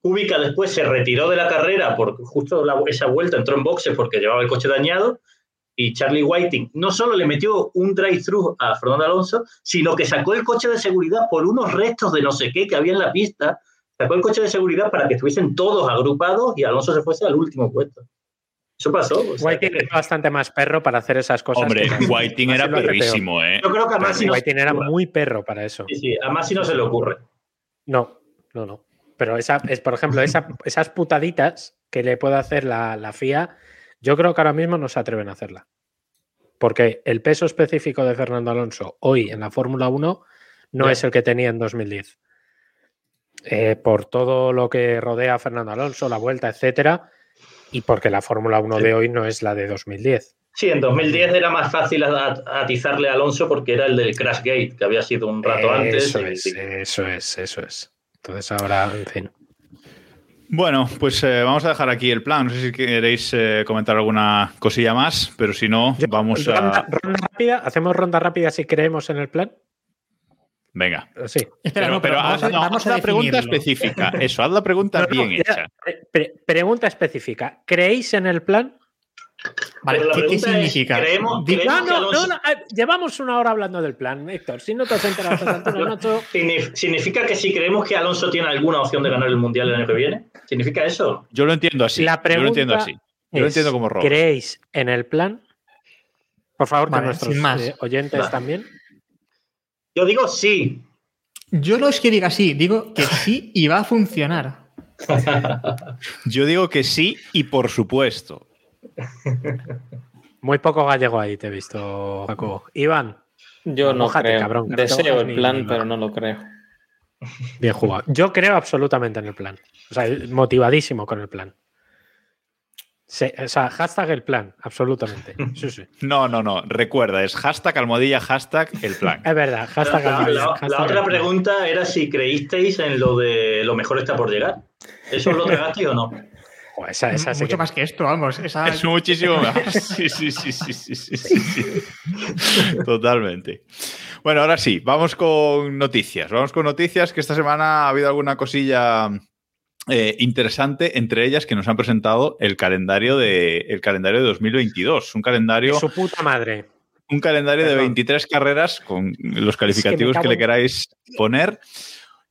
Speaker 5: Kubica después se retiró de la carrera porque justo la- esa vuelta entró en boxes porque llevaba el coche dañado y Charlie Whiting no solo le metió un drive-thru a Fernando Alonso, sino que sacó el coche de seguridad por unos restos de no sé qué que había en la pista, sacó el coche de seguridad para que estuviesen todos agrupados y Alonso se fuese al último puesto. Eso pasó. o sea,
Speaker 4: Whiting
Speaker 5: que-
Speaker 4: era bastante más perro para hacer esas cosas.
Speaker 3: Hombre,
Speaker 4: que.
Speaker 3: Whiting era perrísimo, ¿eh?
Speaker 5: yo creo que a Masi no, se
Speaker 4: Whiting
Speaker 5: le
Speaker 4: era
Speaker 5: ocurre.
Speaker 4: muy perro para eso.
Speaker 5: Sí, sí, a Masi no se le ocurre.
Speaker 4: No, no, no. Pero esa, es, por ejemplo, esa- esas putaditas que le puede hacer la, la FIA, yo creo que ahora mismo no se atreven a hacerla. Porque el peso específico de Fernando Alonso hoy en la Fórmula 1 no es el que tenía en 2010. Eh, por todo lo que rodea a Fernando Alonso, la vuelta, etcétera, y porque la Fórmula 1 de hoy no es la de 2010.
Speaker 5: Sí, en 2010 era más fácil at- atizarle a Alonso porque era el del Crash Gate, que había sido un rato antes.
Speaker 4: Eso
Speaker 5: y-
Speaker 4: es, eso es, eso es. Entonces ahora, en fin.
Speaker 3: Bueno, pues eh, vamos a dejar aquí el plan. No sé si queréis eh, comentar alguna cosilla más, pero si no,
Speaker 4: Yo-
Speaker 3: vamos
Speaker 4: ronda,
Speaker 3: a.
Speaker 4: ronda rápida, hacemos ronda rápida si creemos en el plan.
Speaker 3: Venga.
Speaker 4: Sí.
Speaker 7: Espera,
Speaker 3: Pero,
Speaker 7: no,
Speaker 3: pero
Speaker 7: vamos
Speaker 3: haz,
Speaker 7: a,
Speaker 3: no,
Speaker 7: vamos
Speaker 3: haz
Speaker 7: a
Speaker 3: la pregunta específica. Eso, haz la pregunta
Speaker 4: No, no,
Speaker 3: bien
Speaker 4: ya,
Speaker 3: hecha.
Speaker 4: pre- pre- pregunta específica. ¿Creéis en el plan?
Speaker 7: Vale, ¿qué, qué
Speaker 5: pregunta es,
Speaker 7: significa?
Speaker 5: ¿creemos- creemos-
Speaker 4: No,
Speaker 5: que
Speaker 4: no, no, no, eh, Llevamos una hora hablando del plan, Héctor. Si no te has enterado a estas alturas, Nacho.
Speaker 5: Signif- ¿Significa que si creemos que Alonso tiene alguna opción de ganar el Mundial el año que viene? ¿Significa eso?
Speaker 3: Yo lo entiendo así.
Speaker 4: La
Speaker 3: yo
Speaker 4: pregunta
Speaker 3: lo entiendo así. Yo lo entiendo como Robert.
Speaker 4: ¿Creéis en el plan? Por favor,
Speaker 7: Vale,
Speaker 4: que nuestros
Speaker 7: sin más.
Speaker 4: eh, oyentes
Speaker 5: Vale.
Speaker 4: también.
Speaker 5: Yo digo sí.
Speaker 7: Yo no es que diga así, digo que sí y va a funcionar.
Speaker 3: Yo digo que sí y por supuesto.
Speaker 4: Muy poco gallego ahí te he visto, Jacobo. Iván,
Speaker 6: Yo no
Speaker 4: Mójate,
Speaker 6: creo.
Speaker 4: cabrón,
Speaker 6: Deseo el plan,
Speaker 4: ni
Speaker 6: pero no lo creo.
Speaker 4: bien jugado. Yo creo absolutamente en el plan. O sea, motivadísimo con el plan. Sí, o sea, hashtag el plan, absolutamente. Sí, sí.
Speaker 3: No, no, no. Recuerda, es hashtag almohadilla, hashtag el plan.
Speaker 4: Es verdad, hashtag
Speaker 5: La, la- la otra pregunta era si creísteis en lo de lo mejor está por llegar. ¿Eso lo tragasteis o no?
Speaker 4: Joder, esa, esa
Speaker 7: Mucho
Speaker 4: que-
Speaker 7: más que esto, vamos. Esa,
Speaker 3: Es muchísimo mejor. Sí, sí, sí, sí, sí, sí, sí, sí. Totalmente. Bueno, ahora sí, vamos con noticias. Vamos con noticias que esta semana ha habido alguna cosilla eh, interesante, entre ellas que nos han presentado el calendario de, el calendario de 2022. Un calendario,
Speaker 4: de su puta madre.
Speaker 3: un calendario de
Speaker 4: Perdón.
Speaker 3: 23 carreras con los calificativos que, le queráis poner.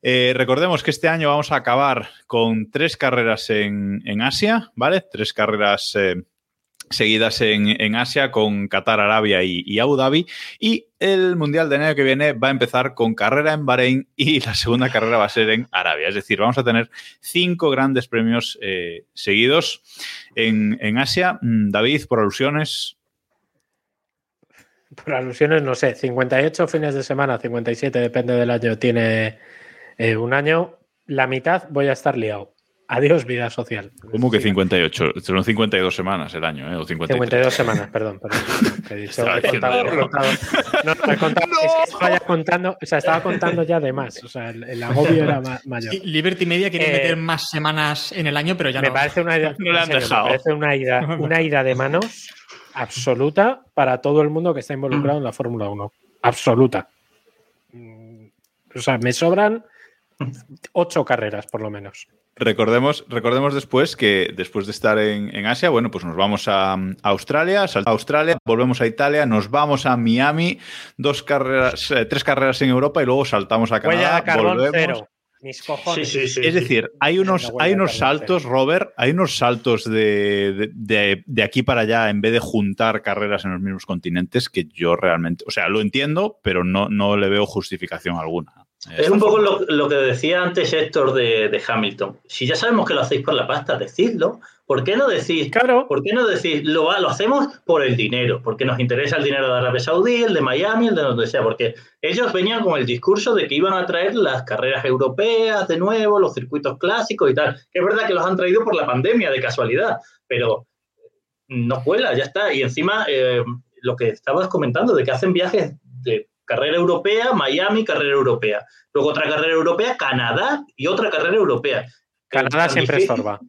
Speaker 3: Eh, recordemos que este año vamos a acabar con tres carreras en, en Asia, ¿vale? Tres carreras eh, seguidas en, en Asia con Qatar, Arabia y, y Abu Dhabi. Y el Mundial del año que viene va a empezar con carrera en Bahrein y la segunda carrera va a ser en Arabia. Es decir, vamos a tener cinco grandes premios eh, seguidos en, en Asia. Mm, David, por alusiones,
Speaker 4: Por alusiones, no sé, 58 fines de semana, 57, depende del año, tiene eh, un año. La mitad voy a estar liado. Adiós, vida social.
Speaker 3: ¿Cómo que
Speaker 4: Sí,
Speaker 3: 58? Son 52 semanas el año, ¿eh? O 53.
Speaker 4: 52 semanas, perdón. perdón. He dicho, he contado, he contado- No, no, he contado- es que estaba ya contando, o sea, estaba contando ya de más. O sea, el, el agobio era ma- mayor.
Speaker 7: Sí, Liberty Media quiere
Speaker 4: Eh,
Speaker 7: meter más semanas en el año, pero ya
Speaker 4: me
Speaker 7: no.
Speaker 4: parece una
Speaker 3: No
Speaker 4: serio, me parece una ida, una ida de manos absoluta para todo el mundo que está involucrado en la Fórmula 1. Absoluta. Mm, O sea, me sobran ocho carreras, por lo menos.
Speaker 3: Recordemos, recordemos después que después de estar en, en Asia, bueno, pues nos vamos a, a Australia, saltamos a Australia, volvemos a Italia, nos vamos a Miami, dos carreras, eh, tres carreras en Europa y luego saltamos a Canadá. volvemos.
Speaker 4: cero. Mis cojones.
Speaker 5: Sí, sí, sí.
Speaker 3: Es decir, hay unos, hay unos saltos, Robert, hay unos saltos de, de- de- de aquí para allá en vez de juntar carreras en los mismos continentes que yo realmente, o sea, lo entiendo, pero no, no le veo justificación alguna.
Speaker 5: Es un poco lo, lo que decía antes Héctor de, de Hamilton. Si ya sabemos que lo hacéis por la pasta, decidlo. ¿Por qué no decís?
Speaker 4: Claro.
Speaker 5: ¿Por qué no decís lo, hacemos por el dinero? Porque nos interesa el dinero de Arabia Saudí, el de Miami, el de donde sea. Porque ellos venían con el discurso de que iban a traer las carreras europeas de nuevo, los circuitos clásicos y tal. Que es verdad que los han traído por la pandemia de casualidad, pero no cuela, ya está. Y encima, eh, lo que estabas comentando, de que hacen viajes de carrera europea, Miami, carrera europea. Luego otra carrera europea, Canadá y otra carrera europea.
Speaker 4: Canadá
Speaker 5: Tan
Speaker 4: siempre
Speaker 5: difícil-
Speaker 4: estorba.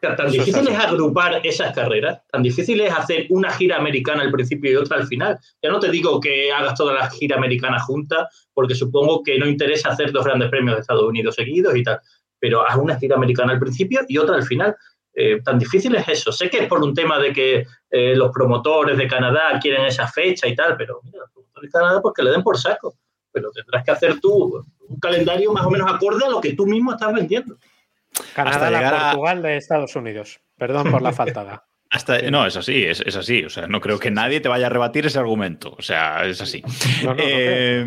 Speaker 5: Tan
Speaker 4: Eso
Speaker 5: difícil
Speaker 4: es
Speaker 5: agrupar esas carreras, tan difícil es hacer una gira americana al principio y otra al final. Ya no te digo que hagas toda la gira americana junta, porque supongo que no interesa hacer dos grandes premios de Estados Unidos seguidos y tal, pero haz una gira americana al principio y otra al final. Eh, tan difícil es eso. Sé que es por un tema de que eh, los promotores de Canadá quieren esa fecha y tal, pero mira, los promotores de Canadá pues que le den por saco. Pero tendrás que hacer tú un calendario más o menos acorde a lo que tú mismo estás vendiendo.
Speaker 4: Canadá, la
Speaker 3: a-
Speaker 4: Portugal de Estados Unidos. Perdón por la faltada.
Speaker 3: Hasta, no, es así, es, es así. O sea, no creo que nadie te vaya a rebatir ese argumento. O sea, es así.
Speaker 4: No, no, no
Speaker 3: Eh,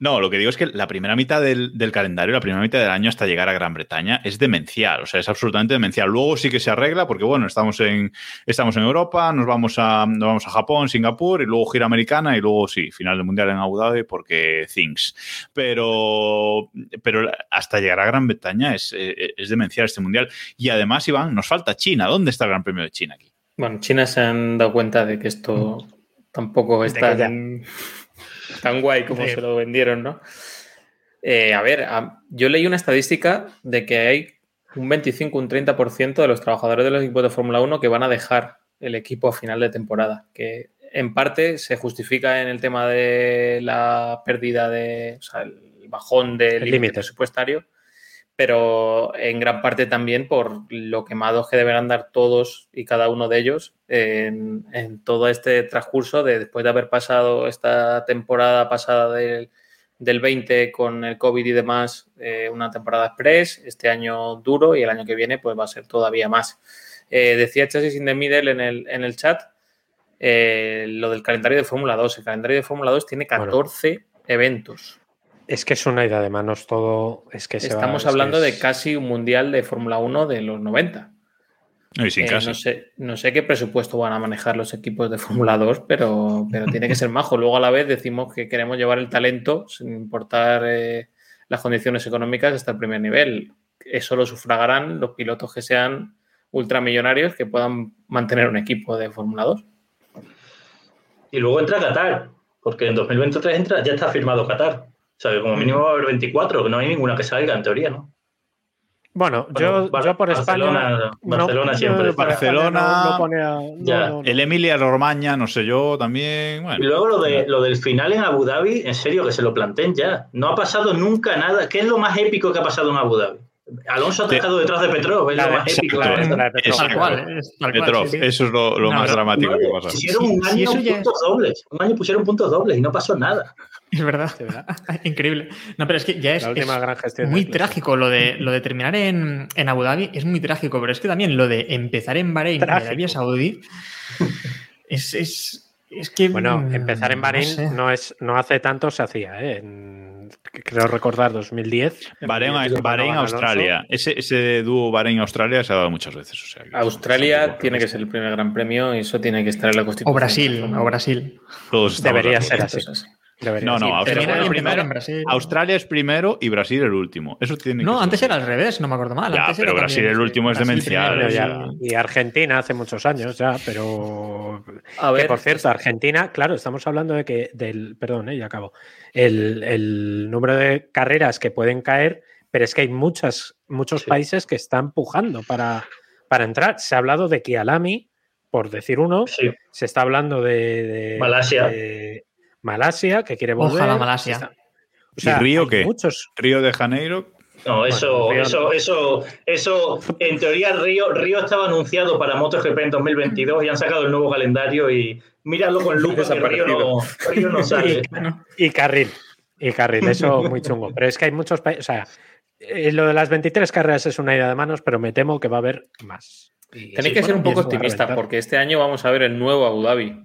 Speaker 3: no, lo que digo es que la primera mitad del, del calendario, la primera mitad del año hasta llegar a Gran Bretaña es demencial, o sea, es absolutamente demencial. Luego sí que se arregla porque, bueno, estamos en, estamos en Europa, nos vamos, a, nos vamos a Japón, Singapur y luego gira americana y luego sí, final del Mundial en Abu Dhabi porque things. Pero, pero hasta llegar a Gran Bretaña es, eh, es demencial este Mundial. Y además, Iván, nos falta China. ¿Dónde está el Gran Premio de China aquí?
Speaker 6: Bueno, China se han dado cuenta de que esto tampoco es
Speaker 4: De que ya-
Speaker 6: tan, guay como se lo vendieron, ¿no? Eh, a ver, a- yo leí una estadística de que hay un 25, un 30% de los trabajadores de los equipos de Fórmula 1 que van a dejar el equipo a final de temporada, que en parte se justifica en el tema de la pérdida de, o sea, el bajón del
Speaker 4: El
Speaker 6: límite
Speaker 4: límite.
Speaker 6: presupuestario, pero en gran parte también por lo quemados que deberán dar todos y cada uno de ellos en, en todo este transcurso de después de haber pasado esta temporada pasada del, del 20 con el COVID y demás, eh, una temporada express, este año duro y el año que viene pues va a ser todavía más. Eh, decía Chasis in the Middle en el, en el chat eh, lo del calendario de Fórmula 2. El calendario de Fórmula 2 tiene 14 eventos.
Speaker 4: Es que es una ida de manos todo. Es que se va-
Speaker 6: Estamos
Speaker 4: es que
Speaker 6: hablando
Speaker 4: es-
Speaker 6: de casi un mundial de Fórmula 1 de los 90.
Speaker 3: No, y sin
Speaker 6: Eh,
Speaker 3: casi.
Speaker 6: no, sé, no sé qué presupuesto van a manejar los equipos de Fórmula 2, pero, pero tiene que ser majo. Luego a la vez decimos que queremos llevar el talento sin importar eh, las condiciones económicas hasta el primer nivel. Eso lo sufragarán los pilotos que sean ultramillonarios que puedan mantener un equipo de Fórmula 2.
Speaker 5: Y luego entra Qatar, porque en 2023 entra, ya está firmado Qatar. O sea, que como mínimo va a haber 24, que no hay ninguna que salga en teoría, ¿no?
Speaker 4: Bueno,
Speaker 5: Bueno,
Speaker 4: yo,
Speaker 5: Bar-
Speaker 4: yo por
Speaker 5: Barcelona-
Speaker 4: España.
Speaker 5: Barcelona siempre.
Speaker 3: Barcelona-
Speaker 4: no- no pone a- no,
Speaker 5: Ya.
Speaker 4: no, no.
Speaker 3: El Emilia Romagna, no sé yo, también.
Speaker 5: Y luego lo, de, lo del final en Abu Dhabi, en serio, que se lo planteen ya. No ha pasado nunca nada. ¿Qué es lo más épico que ha pasado en Abu Dhabi? Alonso ha
Speaker 3: Te-
Speaker 5: atacado detrás de Petrov, es lo
Speaker 4: de-
Speaker 5: más épico.
Speaker 4: de- de Petrov.
Speaker 3: Eso es lo, lo
Speaker 7: No,
Speaker 3: más
Speaker 7: no,
Speaker 3: dramático que pasa.
Speaker 5: Pusieron un año puntos dobles. Un año pusieron puntos dobles y no pasó nada.
Speaker 7: Es verdad.
Speaker 4: De verdad.
Speaker 7: Increíble. No, pero es que ya es,
Speaker 4: La última
Speaker 7: es
Speaker 4: gran gestión de
Speaker 7: muy trágico lo de, lo de terminar en, en Abu Dhabi. Es muy trágico, pero es que también lo de empezar en Bahrein y
Speaker 4: Trágico.
Speaker 7: Arabia Saudí es, es, es que.
Speaker 4: Bueno,
Speaker 7: mm,
Speaker 4: empezar en Bahrein
Speaker 7: sé.
Speaker 4: no, es, no hace tanto se hacía, ¿eh? En- creo recordar 2010.
Speaker 3: Bahrein, Bahrein. Australia. Ese, ese dúo Bahrein-Australia se ha dado muchas veces. o sea que-
Speaker 6: Australia tiene que ser el primer gran premio y eso tiene que estar en la Constitución.
Speaker 7: O Brasil, o Brasil.
Speaker 3: Todos
Speaker 4: Debería ser así. Debería
Speaker 3: No, no. Australia, primero,
Speaker 7: en Brasil.
Speaker 3: Australia es primero y Brasil el último. Eso tiene
Speaker 7: No,
Speaker 3: que
Speaker 7: antes
Speaker 3: ser
Speaker 7: era al revés, no me acuerdo mal.
Speaker 3: Ya,
Speaker 7: Antes
Speaker 3: pero
Speaker 7: era
Speaker 3: Brasil
Speaker 7: también,
Speaker 3: el último es
Speaker 7: Brasil
Speaker 3: demencial,
Speaker 4: Ya, Y Argentina hace muchos años ya, pero.
Speaker 6: A
Speaker 4: Que
Speaker 6: ver,
Speaker 4: por cierto, Argentina, claro, estamos hablando de que del, perdón, eh, ya acabo, el, el número de carreras que pueden caer, pero es que hay muchas, muchos
Speaker 5: Sí.
Speaker 4: países que están pujando para, para entrar. Se ha hablado de Kialami, por decir uno,
Speaker 5: Sí.
Speaker 4: se está hablando de, de-
Speaker 5: Malasia.
Speaker 4: de Malasia, que quiere volver.
Speaker 7: Ojalá Malasia.
Speaker 4: Se está- o sea,
Speaker 3: Río qué?
Speaker 4: Muchos.
Speaker 3: Río de Janeiro.
Speaker 5: No, eso,
Speaker 4: Bueno,
Speaker 5: eso,
Speaker 4: no.
Speaker 5: eso, eso, en teoría Río, Río estaba anunciado para MotoGP en 2022 y han sacado el nuevo calendario y míralo con lupa que Río no, Río no sale.
Speaker 4: Y carril. Y carril, eso muy chungo. Pero es que hay muchos países. O sea, eh, lo de las 23 carreras es una idea de manos, pero me temo que va a haber más. Y-
Speaker 6: Tenéis que ser un
Speaker 4: y
Speaker 6: poco
Speaker 4: eso va a
Speaker 6: optimistas
Speaker 4: reventar.
Speaker 6: porque este año vamos a ver el nuevo Abu Dhabi.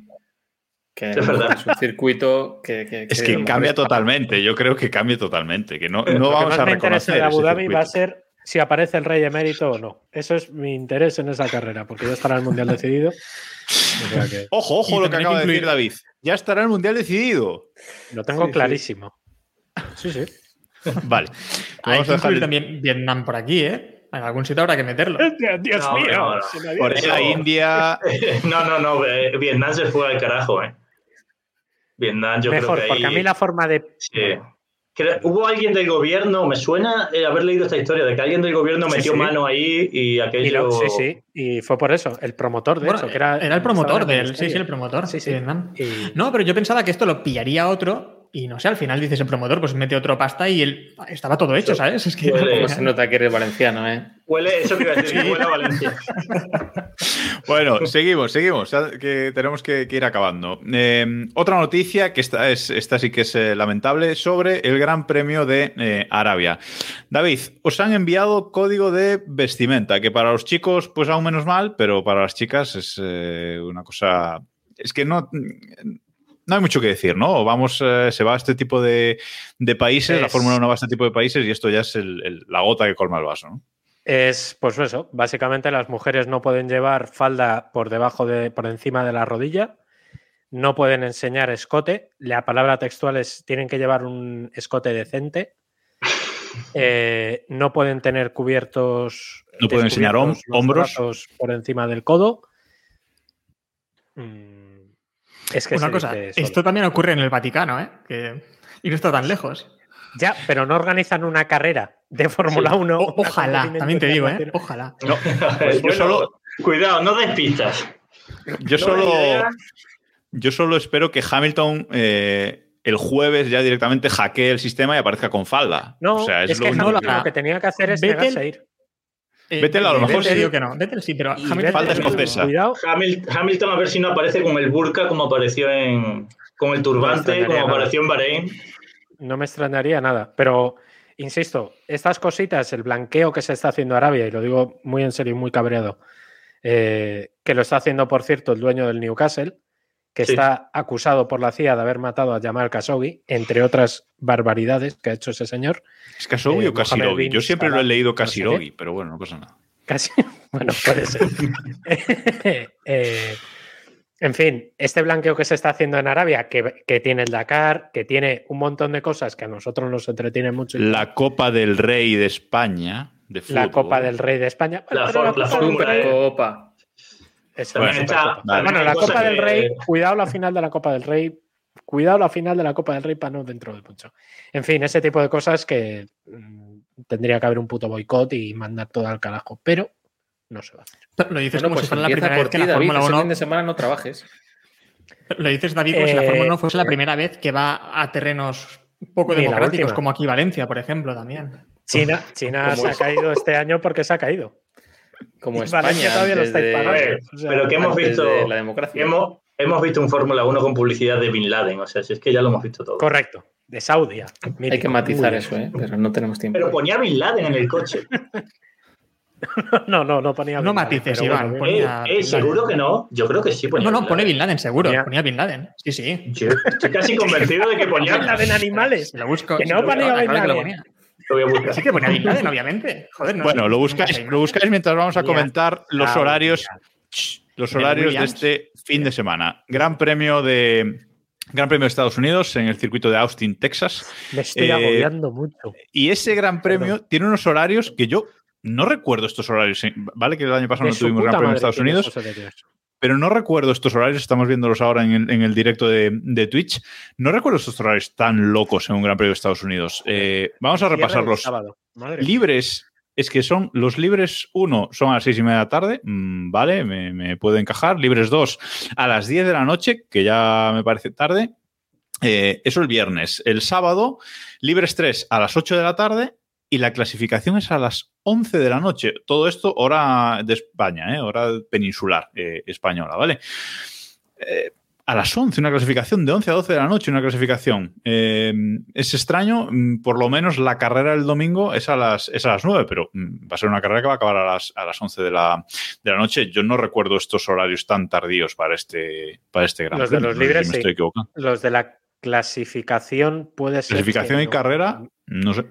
Speaker 6: Que
Speaker 5: Es verdad.
Speaker 6: es un circuito que, que-
Speaker 3: Es
Speaker 6: a
Speaker 3: que cambia
Speaker 6: está-
Speaker 3: totalmente. Yo creo que cambia totalmente. Que no, no
Speaker 4: Lo que
Speaker 3: vamos
Speaker 4: más
Speaker 3: a
Speaker 4: me interesa
Speaker 3: reconocer.
Speaker 4: de Abu Dhabi va a ser si aparece el rey emérito o no. Eso es mi interés en esa carrera, porque ya estará el mundial decidido. O sea que
Speaker 3: Ojo, ojo
Speaker 7: Y
Speaker 3: lo que acaba de decir
Speaker 7: incluir-
Speaker 3: David. Ya estará el mundial decidido.
Speaker 4: lo tengo
Speaker 3: Sí,
Speaker 4: clarísimo. Sí, sí.
Speaker 3: Vale.
Speaker 7: Hay
Speaker 3: Vamos
Speaker 7: que
Speaker 3: a dejar
Speaker 7: incluir
Speaker 3: el-
Speaker 7: también Vietnam por aquí, ¿eh? En algún sitio habrá que meterlo.
Speaker 4: Dios
Speaker 5: No,
Speaker 4: mío.
Speaker 5: no, no.
Speaker 3: Por la
Speaker 5: Eso-
Speaker 3: India.
Speaker 5: No, no, no, eh, Vietnam se fue al carajo, eh. Vietnam yo
Speaker 4: Mejor,
Speaker 5: creo que
Speaker 4: porque a mí la forma de.
Speaker 5: Sí. Hubo alguien del gobierno, me suena eh, haber leído esta historia, de que alguien del gobierno
Speaker 4: Sí,
Speaker 5: metió
Speaker 4: sí.
Speaker 5: mano ahí y
Speaker 4: y
Speaker 5: aquello...
Speaker 4: lo- sí, sí. Y fue por eso. El promotor, de
Speaker 7: Bueno,
Speaker 4: hecho, que era.
Speaker 7: el promotor del.
Speaker 4: el
Speaker 7: Sí, sí, el promotor.
Speaker 4: Sí, sí.
Speaker 7: de Vietnam.
Speaker 4: Y-
Speaker 7: No, pero yo pensaba que esto lo pillaría otro y no sé, al final dices el promotor, pues mete otro pasta y él estaba todo hecho, ¿sabes? Es que.
Speaker 5: Huele-
Speaker 6: ¿Cómo se nota que eres valenciano, eh?
Speaker 5: Huele, eso que iba a decir, huele a Valencia.
Speaker 3: Bueno, seguimos, seguimos, ya que tenemos que, que ir acabando. Eh, otra noticia, que esta, es, esta sí que es eh, lamentable, sobre el Gran Premio de eh, Arabia. David, os han enviado código de vestimenta, que para los chicos, pues aún menos mal, pero para las chicas es eh, una cosa... Es que no... No hay mucho que decir, ¿no? Vamos, eh, se va a este tipo de, de países, la Fórmula 1 va a este tipo de países y esto ya es el- el- la gota que colma el vaso, ¿no?
Speaker 4: Es, pues eso, básicamente las mujeres no pueden llevar falda por debajo de, por encima de la rodilla, no pueden enseñar escote, la palabra textual es tienen que llevar un escote decente, eh, no pueden tener cubiertos,
Speaker 3: No pueden enseñar hom- hombros.
Speaker 4: por encima del codo. Mm, es que
Speaker 7: Una cosa, esto también ocurre en el Vaticano, ¿eh? Que- y no está tan lejos.
Speaker 4: Ya, pero no organizan una carrera de Fórmula 1.
Speaker 7: O-
Speaker 4: un
Speaker 7: ojalá, también te digo, ¿eh? Ojalá.
Speaker 3: Pues yo solo-
Speaker 5: Cuidado, no des pistas.
Speaker 3: Yo
Speaker 5: No,
Speaker 3: solo, yo solo espero que Hamilton eh, el jueves ya directamente hackee el sistema y aparezca con falda.
Speaker 4: No,
Speaker 3: o sea, es,
Speaker 4: es,
Speaker 3: lo
Speaker 4: que
Speaker 3: único
Speaker 4: Hamilton
Speaker 3: que-
Speaker 4: lo que tenía que hacer es
Speaker 7: Vettel-
Speaker 4: negarse a ir.
Speaker 7: Eh,
Speaker 3: Vettel a lo mejor
Speaker 7: Vettel
Speaker 3: sí.
Speaker 7: digo que no. Vettel sí, pero Hamilton-
Speaker 3: falta escocesa.
Speaker 4: Cuidado,
Speaker 5: Hamil- Hamilton a ver si no aparece con el burka como apareció en... con el
Speaker 4: No
Speaker 5: turbante,
Speaker 4: extrañaría
Speaker 5: como
Speaker 4: nada.
Speaker 5: apareció en Bahrein.
Speaker 4: no me extrañaría nada. Pero, insisto, estas cositas, el blanqueo que se está haciendo Arabia, y lo digo muy en serio y muy cabreado, eh, que lo está haciendo, por cierto, el dueño del Newcastle, que
Speaker 5: Sí.
Speaker 4: está acusado por la CIA de haber matado a Jamal Khashoggi, entre otras barbaridades que ha hecho ese señor.
Speaker 3: ¿Es Khashoggi
Speaker 4: eh,
Speaker 3: o
Speaker 4: bin
Speaker 3: Yo siempre lo he leído
Speaker 4: no sé
Speaker 3: Kasirogi, pero bueno, no pasa nada.
Speaker 4: Casi, bueno, puede ser. Eh, en fin, este blanqueo que se está haciendo en Arabia, que, que tiene el Dakar, que tiene un montón de cosas que a nosotros nos entretienen mucho.
Speaker 3: La Copa del Rey de España. De
Speaker 4: la. Copa del Rey de España.
Speaker 5: La for- la
Speaker 4: Copa del la.
Speaker 3: Vale.
Speaker 4: Bueno, la Copa del Rey, cuidado la final de la Copa del Rey, cuidado la final de la Copa del Rey para no dentro de mucho. En fin, ese tipo de cosas que mm, tendría que haber un puto boicot y mandar todo al carajo, pero no se va a hacer.
Speaker 7: Pero Lo dices
Speaker 6: Bueno,
Speaker 7: como
Speaker 6: pues
Speaker 7: si fuera la primera
Speaker 6: por
Speaker 7: vez que la
Speaker 6: David.
Speaker 7: Fórmula
Speaker 6: Ese
Speaker 7: 1
Speaker 6: fin de semana no trabajes.
Speaker 7: Lo dices, David, como si la
Speaker 4: Eh,
Speaker 7: Fórmula 1 fuese la primera vez que va a terrenos un poco democráticos, como aquí Valencia, por ejemplo, también.
Speaker 4: China, China
Speaker 6: ¿Cómo
Speaker 4: se ha caído este año porque se ha caído.
Speaker 6: Como España.
Speaker 4: todavía
Speaker 6: de-.
Speaker 5: A ver,
Speaker 4: O sea,
Speaker 5: pero que hemos visto...
Speaker 6: de la democracia.
Speaker 5: Hemos, hemos visto un Fórmula 1 con publicidad de Bin Laden, o sea, si es que ya lo hemos visto todo.
Speaker 4: Correcto, de Saudi.
Speaker 6: Hay que matizar eso, ¿eh? pero no tenemos tiempo.
Speaker 5: Pero ponía Bin Laden en el coche.
Speaker 4: No, no, no ponía.
Speaker 7: No
Speaker 4: Bin Laden,
Speaker 7: matices, Iván,
Speaker 5: Eh, eh, seguro que no. Yo creo que sí ponía
Speaker 7: No, no,
Speaker 5: Bin
Speaker 7: pone. Bin Laden, seguro.
Speaker 4: Ponía-
Speaker 7: Ponía Bin Laden. Sí, sí.
Speaker 5: Yo estoy casi convencido de que ponía.
Speaker 4: Bin Laden animales.
Speaker 7: Lo busco.
Speaker 4: Que no ponía
Speaker 7: claro
Speaker 4: Bin
Speaker 7: que lo
Speaker 4: Laden.
Speaker 5: Lo voy a buscar.
Speaker 7: Sí que ponía Bin Laden, obviamente. Joder, no.
Speaker 3: Bueno, lo buscáis,
Speaker 7: sé.
Speaker 3: lo buscáis mientras vamos a comentar los
Speaker 4: Ah,
Speaker 3: horarios. Shh, los
Speaker 7: De
Speaker 3: horarios de este fin de semana. Gran premio de, Gran Premio de Estados Unidos en el circuito de Austin, Texas.
Speaker 4: Me estoy
Speaker 3: Eh,
Speaker 4: agobiando mucho.
Speaker 3: Y ese Gran Premio tiene unos horarios que yo no recuerdo estos horarios. en- Vale que el año pasado
Speaker 4: De
Speaker 3: no tuvimos Gran Premio de Estados Unidos. Pero no recuerdo estos horarios. Estamos viéndolos ahora en el, en el directo de, de Twitch. No recuerdo estos horarios tan locos en un Gran Premio de Estados Unidos. Eh, vamos a repasarlos. Libres, es que son los libres 1 son a las 6 y media de la tarde, mm, vale, me, me puede encajar. Libres 2 a las 10 de la noche, que ya me parece tarde. Eh, eso el viernes. El sábado, libres 3 a las 8 de la tarde y la clasificación es a las 11 de la noche. Todo esto hora de España, ¿eh? hora peninsular eh, española, ¿vale? Eh, a las 11, una clasificación de 11 a 12 de la noche, una clasificación. Es extraño, mm, por lo menos la carrera del domingo es a las, es a las 9, pero mm, va a ser una carrera que va a acabar a las, a las 11 de la, de la noche. Yo no recuerdo estos horarios tan tardíos para este, para este gran
Speaker 4: Los de los
Speaker 3: No sé si
Speaker 4: libres,
Speaker 3: me
Speaker 4: sí.
Speaker 3: estoy equivocando.
Speaker 4: Los de la clasificación puede ser.
Speaker 3: Clasificación y
Speaker 4: no.
Speaker 3: carrera, no sé.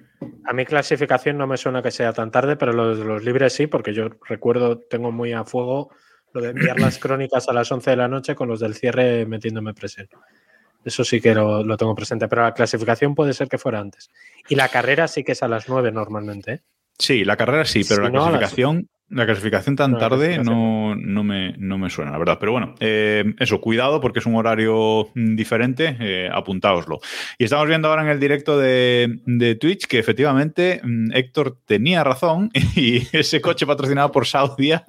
Speaker 4: A mí clasificación no me suena que sea tan tarde, pero los los libres sí, porque yo recuerdo, tengo muy a fuego lo de enviar las crónicas a las 11 de la noche con los del cierre metiéndome presente. Eso sí que lo, lo tengo presente, pero la clasificación puede ser que fuera antes. Y la carrera sí que es a las 9 normalmente. ¿eh?
Speaker 3: Sí, la carrera sí, pero
Speaker 4: Si
Speaker 3: la
Speaker 4: no,
Speaker 3: clasificación, la clasificación tan
Speaker 4: No,
Speaker 3: tarde
Speaker 4: clasificación
Speaker 3: no, no, me, no me suena, la verdad. Pero bueno, eh, eso, cuidado porque es un horario mm, diferente, eh, apuntáoslo. Y estamos viendo ahora en el directo de, de Twitch que efectivamente mm, Héctor tenía razón y ese coche patrocinado por Saudia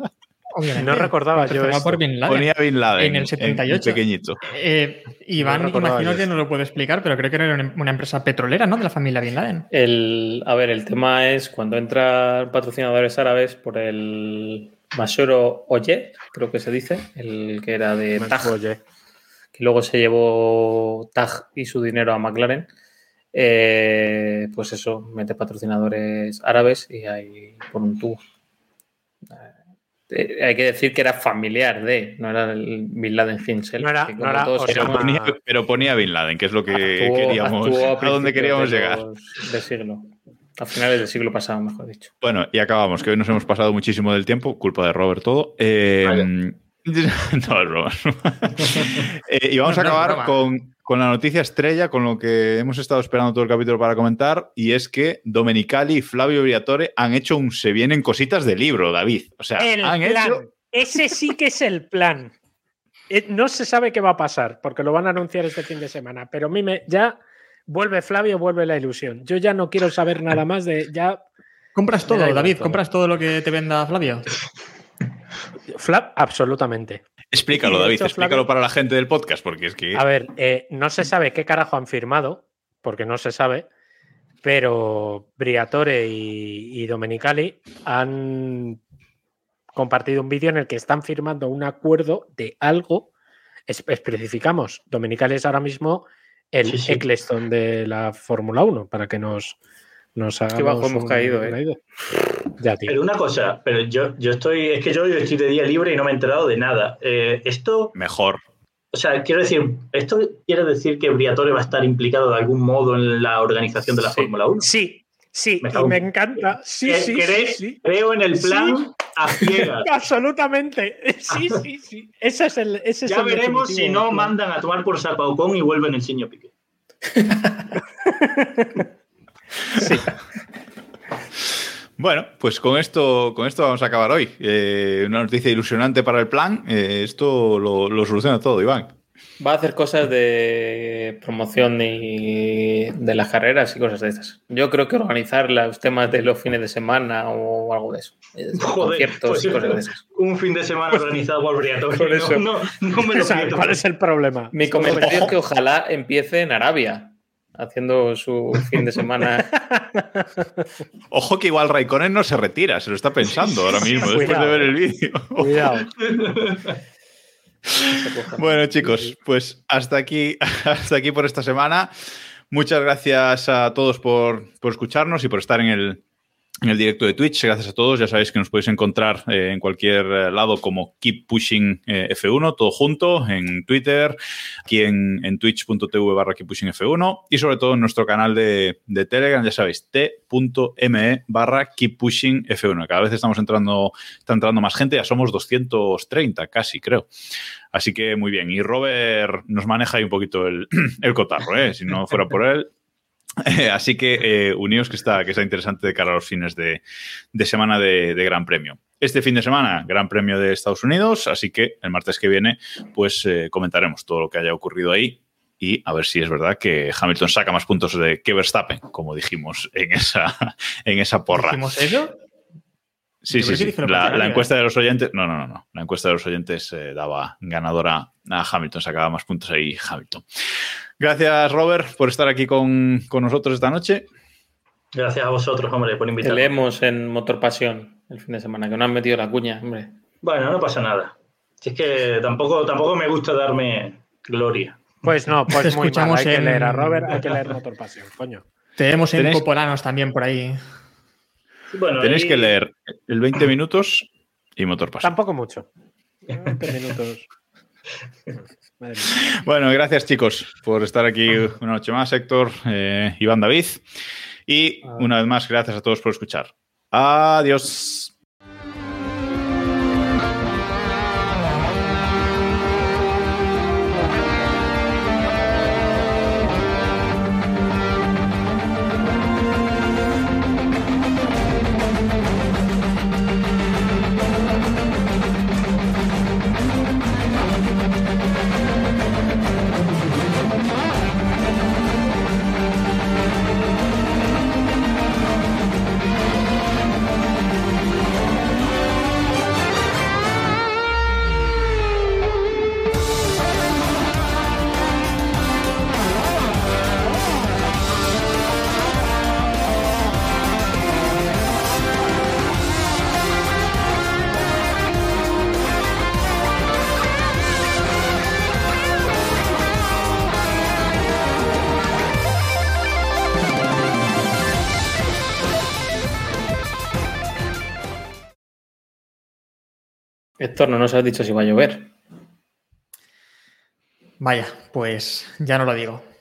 Speaker 7: Obviamente.
Speaker 4: No recordaba yo esto.
Speaker 7: por Bin Laden.
Speaker 3: ponía Bin Laden
Speaker 7: En el 78.
Speaker 3: pequeñito.
Speaker 7: Eh, Iván,
Speaker 4: No
Speaker 7: imagino que no lo puede explicar, pero creo que era una, empresa petrolera, ¿no? De la familia Bin Laden.
Speaker 6: El, a ver, el tema es cuando entran patrocinadores árabes por el Masoro Oye, creo que se dice, el que era de Taj,
Speaker 4: Oye,
Speaker 6: que luego se llevó Taj y su dinero a McLaren. eh, pues eso, mete patrocinadores árabes y hay por un tubo. Eh, hay que decir que era familiar de, no era el Bin Laden himself.
Speaker 4: No era- no.
Speaker 3: Pero ponía, pero ponía Bin Laden, que es lo que
Speaker 6: actuó-
Speaker 3: queríamos,
Speaker 6: actuó
Speaker 3: a dónde queríamos
Speaker 6: de
Speaker 3: llegar.
Speaker 6: De siglo. A finales del siglo pasado, mejor dicho.
Speaker 3: Bueno, y acabamos, que hoy nos hemos pasado muchísimo del tiempo, culpa de Robert todo. Eh, no, es broma. Eh, y vamos
Speaker 7: No,
Speaker 3: a acabar con, con la noticia estrella, con lo que hemos estado esperando todo el capítulo para comentar, y es que Domenicali y Flavio Briatore han hecho un Se vienen cositas de libro, David. O sea,
Speaker 4: El
Speaker 3: han
Speaker 4: plan.
Speaker 3: hecho...
Speaker 4: Ese sí que es el plan. Eh, No se sabe qué va a pasar, porque lo van a anunciar este fin de semana, pero a mí me, ya vuelve Flavio, vuelve la ilusión. Yo ya no quiero saber nada más de. Ya,
Speaker 7: ¿Compras todo, David?
Speaker 4: todo.
Speaker 7: ¿Compras todo lo que te venda Flavio?
Speaker 4: Flav, absolutamente.
Speaker 3: Explícalo, David,
Speaker 4: hecho,
Speaker 3: explícalo para la gente del podcast, porque es que...
Speaker 4: A ver, eh, no se sabe qué carajo han firmado, porque no se sabe, pero Briatore y, y Domenicali han compartido un vídeo en el que están firmando un acuerdo de algo. Es- especificamos, Domenicali es ahora mismo el
Speaker 5: Sí, sí.
Speaker 4: Eccleston de la Fórmula 1, para que nos, nos hagamos
Speaker 6: bajo hemos
Speaker 4: un-
Speaker 6: caído, eh.
Speaker 4: Ya.
Speaker 5: Pero una cosa, pero yo, yo estoy, es que yo estoy de día libre y no me he enterado de nada. Eh, esto,
Speaker 3: Mejor.
Speaker 5: o sea, quiero decir, ¿esto quiere decir que Briatore va a estar implicado de algún modo en la organización de la
Speaker 6: Sí.
Speaker 5: Fórmula 1?
Speaker 4: Sí, sí,
Speaker 5: Me
Speaker 4: y me
Speaker 5: en-
Speaker 4: encanta. Sí,
Speaker 5: Eh,
Speaker 4: sí, sí,
Speaker 5: ¿crees?
Speaker 4: sí.
Speaker 5: Creo en el
Speaker 4: Sí.
Speaker 5: plan a ciegas.
Speaker 4: Absolutamente. Sí, sí, sí. Ese es el. Ese es
Speaker 5: Ya
Speaker 4: el
Speaker 5: veremos si no mandan a tomar por Ocon y vuelven el señor Piqué.
Speaker 4: Sí.
Speaker 3: Bueno, pues con esto, con esto vamos a acabar hoy. Eh, una noticia ilusionante para el plan. Eh, esto lo, lo soluciona todo, Iván.
Speaker 6: Va a hacer cosas de promoción y de las carreras y cosas de esas. Yo creo que organizar los temas de los fines de semana o algo de eso. Eh,
Speaker 5: Joder,
Speaker 6: conciertos
Speaker 5: pues,
Speaker 6: y cosas de esas.
Speaker 5: un fin de semana organizado
Speaker 6: eso.
Speaker 5: No, no, no me
Speaker 4: O
Speaker 5: lo
Speaker 4: sea. ¿Cuál es el problema?
Speaker 6: Mi comentario es que ojalá empiece en Arabia, haciendo su fin de semana.
Speaker 3: Ojo que igual Raikkonen no se retira, se lo está pensando ahora mismo, después de ver el vídeo.
Speaker 4: Cuidado.
Speaker 3: Bueno, chicos, pues hasta aquí, hasta aquí por esta semana. Muchas gracias a todos por, por escucharnos y por estar en el, en el directo de Twitch. Gracias a todos. Ya sabéis que nos podéis encontrar eh, en cualquier eh, lado como Keep Pushing eh, F1, todo junto, en Twitter, aquí en, en twitch.tv barra Keep Pushing F1 y sobre todo en nuestro canal de, de Telegram, ya sabéis, t.me barra Keep Pushing F1. Cada vez estamos entrando, está entrando más gente, ya somos 230 casi, creo. Así que muy bien. Y Robert nos maneja ahí un poquito el, el cotarro, ¿eh? Si no fuera por él, Así que eh, uníos que está, que está interesante de cara a los fines de, de semana de, de, Gran Premio. Este fin de semana, Gran Premio de Estados Unidos, así que el martes que viene, pues eh, comentaremos todo lo que haya ocurrido ahí y a ver si es verdad que Hamilton saca más puntos de que Verstappen, como dijimos en esa, en esa porra.
Speaker 7: ¿Dijimos eso?
Speaker 3: Sí, sí, sí. La, la, encuesta de los oyentes, no, no, no, no. La encuesta de los oyentes eh, daba ganadora a Hamilton, sacaba más puntos ahí Hamilton. Gracias, Robert, por estar aquí con, con nosotros esta noche.
Speaker 5: Gracias a vosotros, hombre, por
Speaker 6: Te
Speaker 5: invitarme.
Speaker 6: leemos en Motor Pasión el fin de semana, que no han metido la cuña, hombre.
Speaker 5: Bueno, no pasa nada. Si es que tampoco, tampoco me gusta darme gloria.
Speaker 4: Pues no, pues
Speaker 7: Te
Speaker 4: muy mal.
Speaker 7: escuchamos
Speaker 4: Hay que
Speaker 7: en-
Speaker 4: leer a Robert, hay que leer Motor Pasión, coño.
Speaker 7: Tenemos en
Speaker 3: Tenéis-
Speaker 7: Popolanos también por ahí.
Speaker 5: Bueno,
Speaker 3: Tenéis
Speaker 5: y-
Speaker 3: que leer el 20 minutos y motor pasión.
Speaker 4: Tampoco mucho. 20 minutos. Madre mía.
Speaker 3: Bueno, gracias chicos por estar aquí una noche más, Héctor, eh, Iván David. Y una vez más, gracias a todos por escuchar. Adiós.
Speaker 6: No nos has dicho si va a llover.
Speaker 7: Vaya, pues ya no lo digo.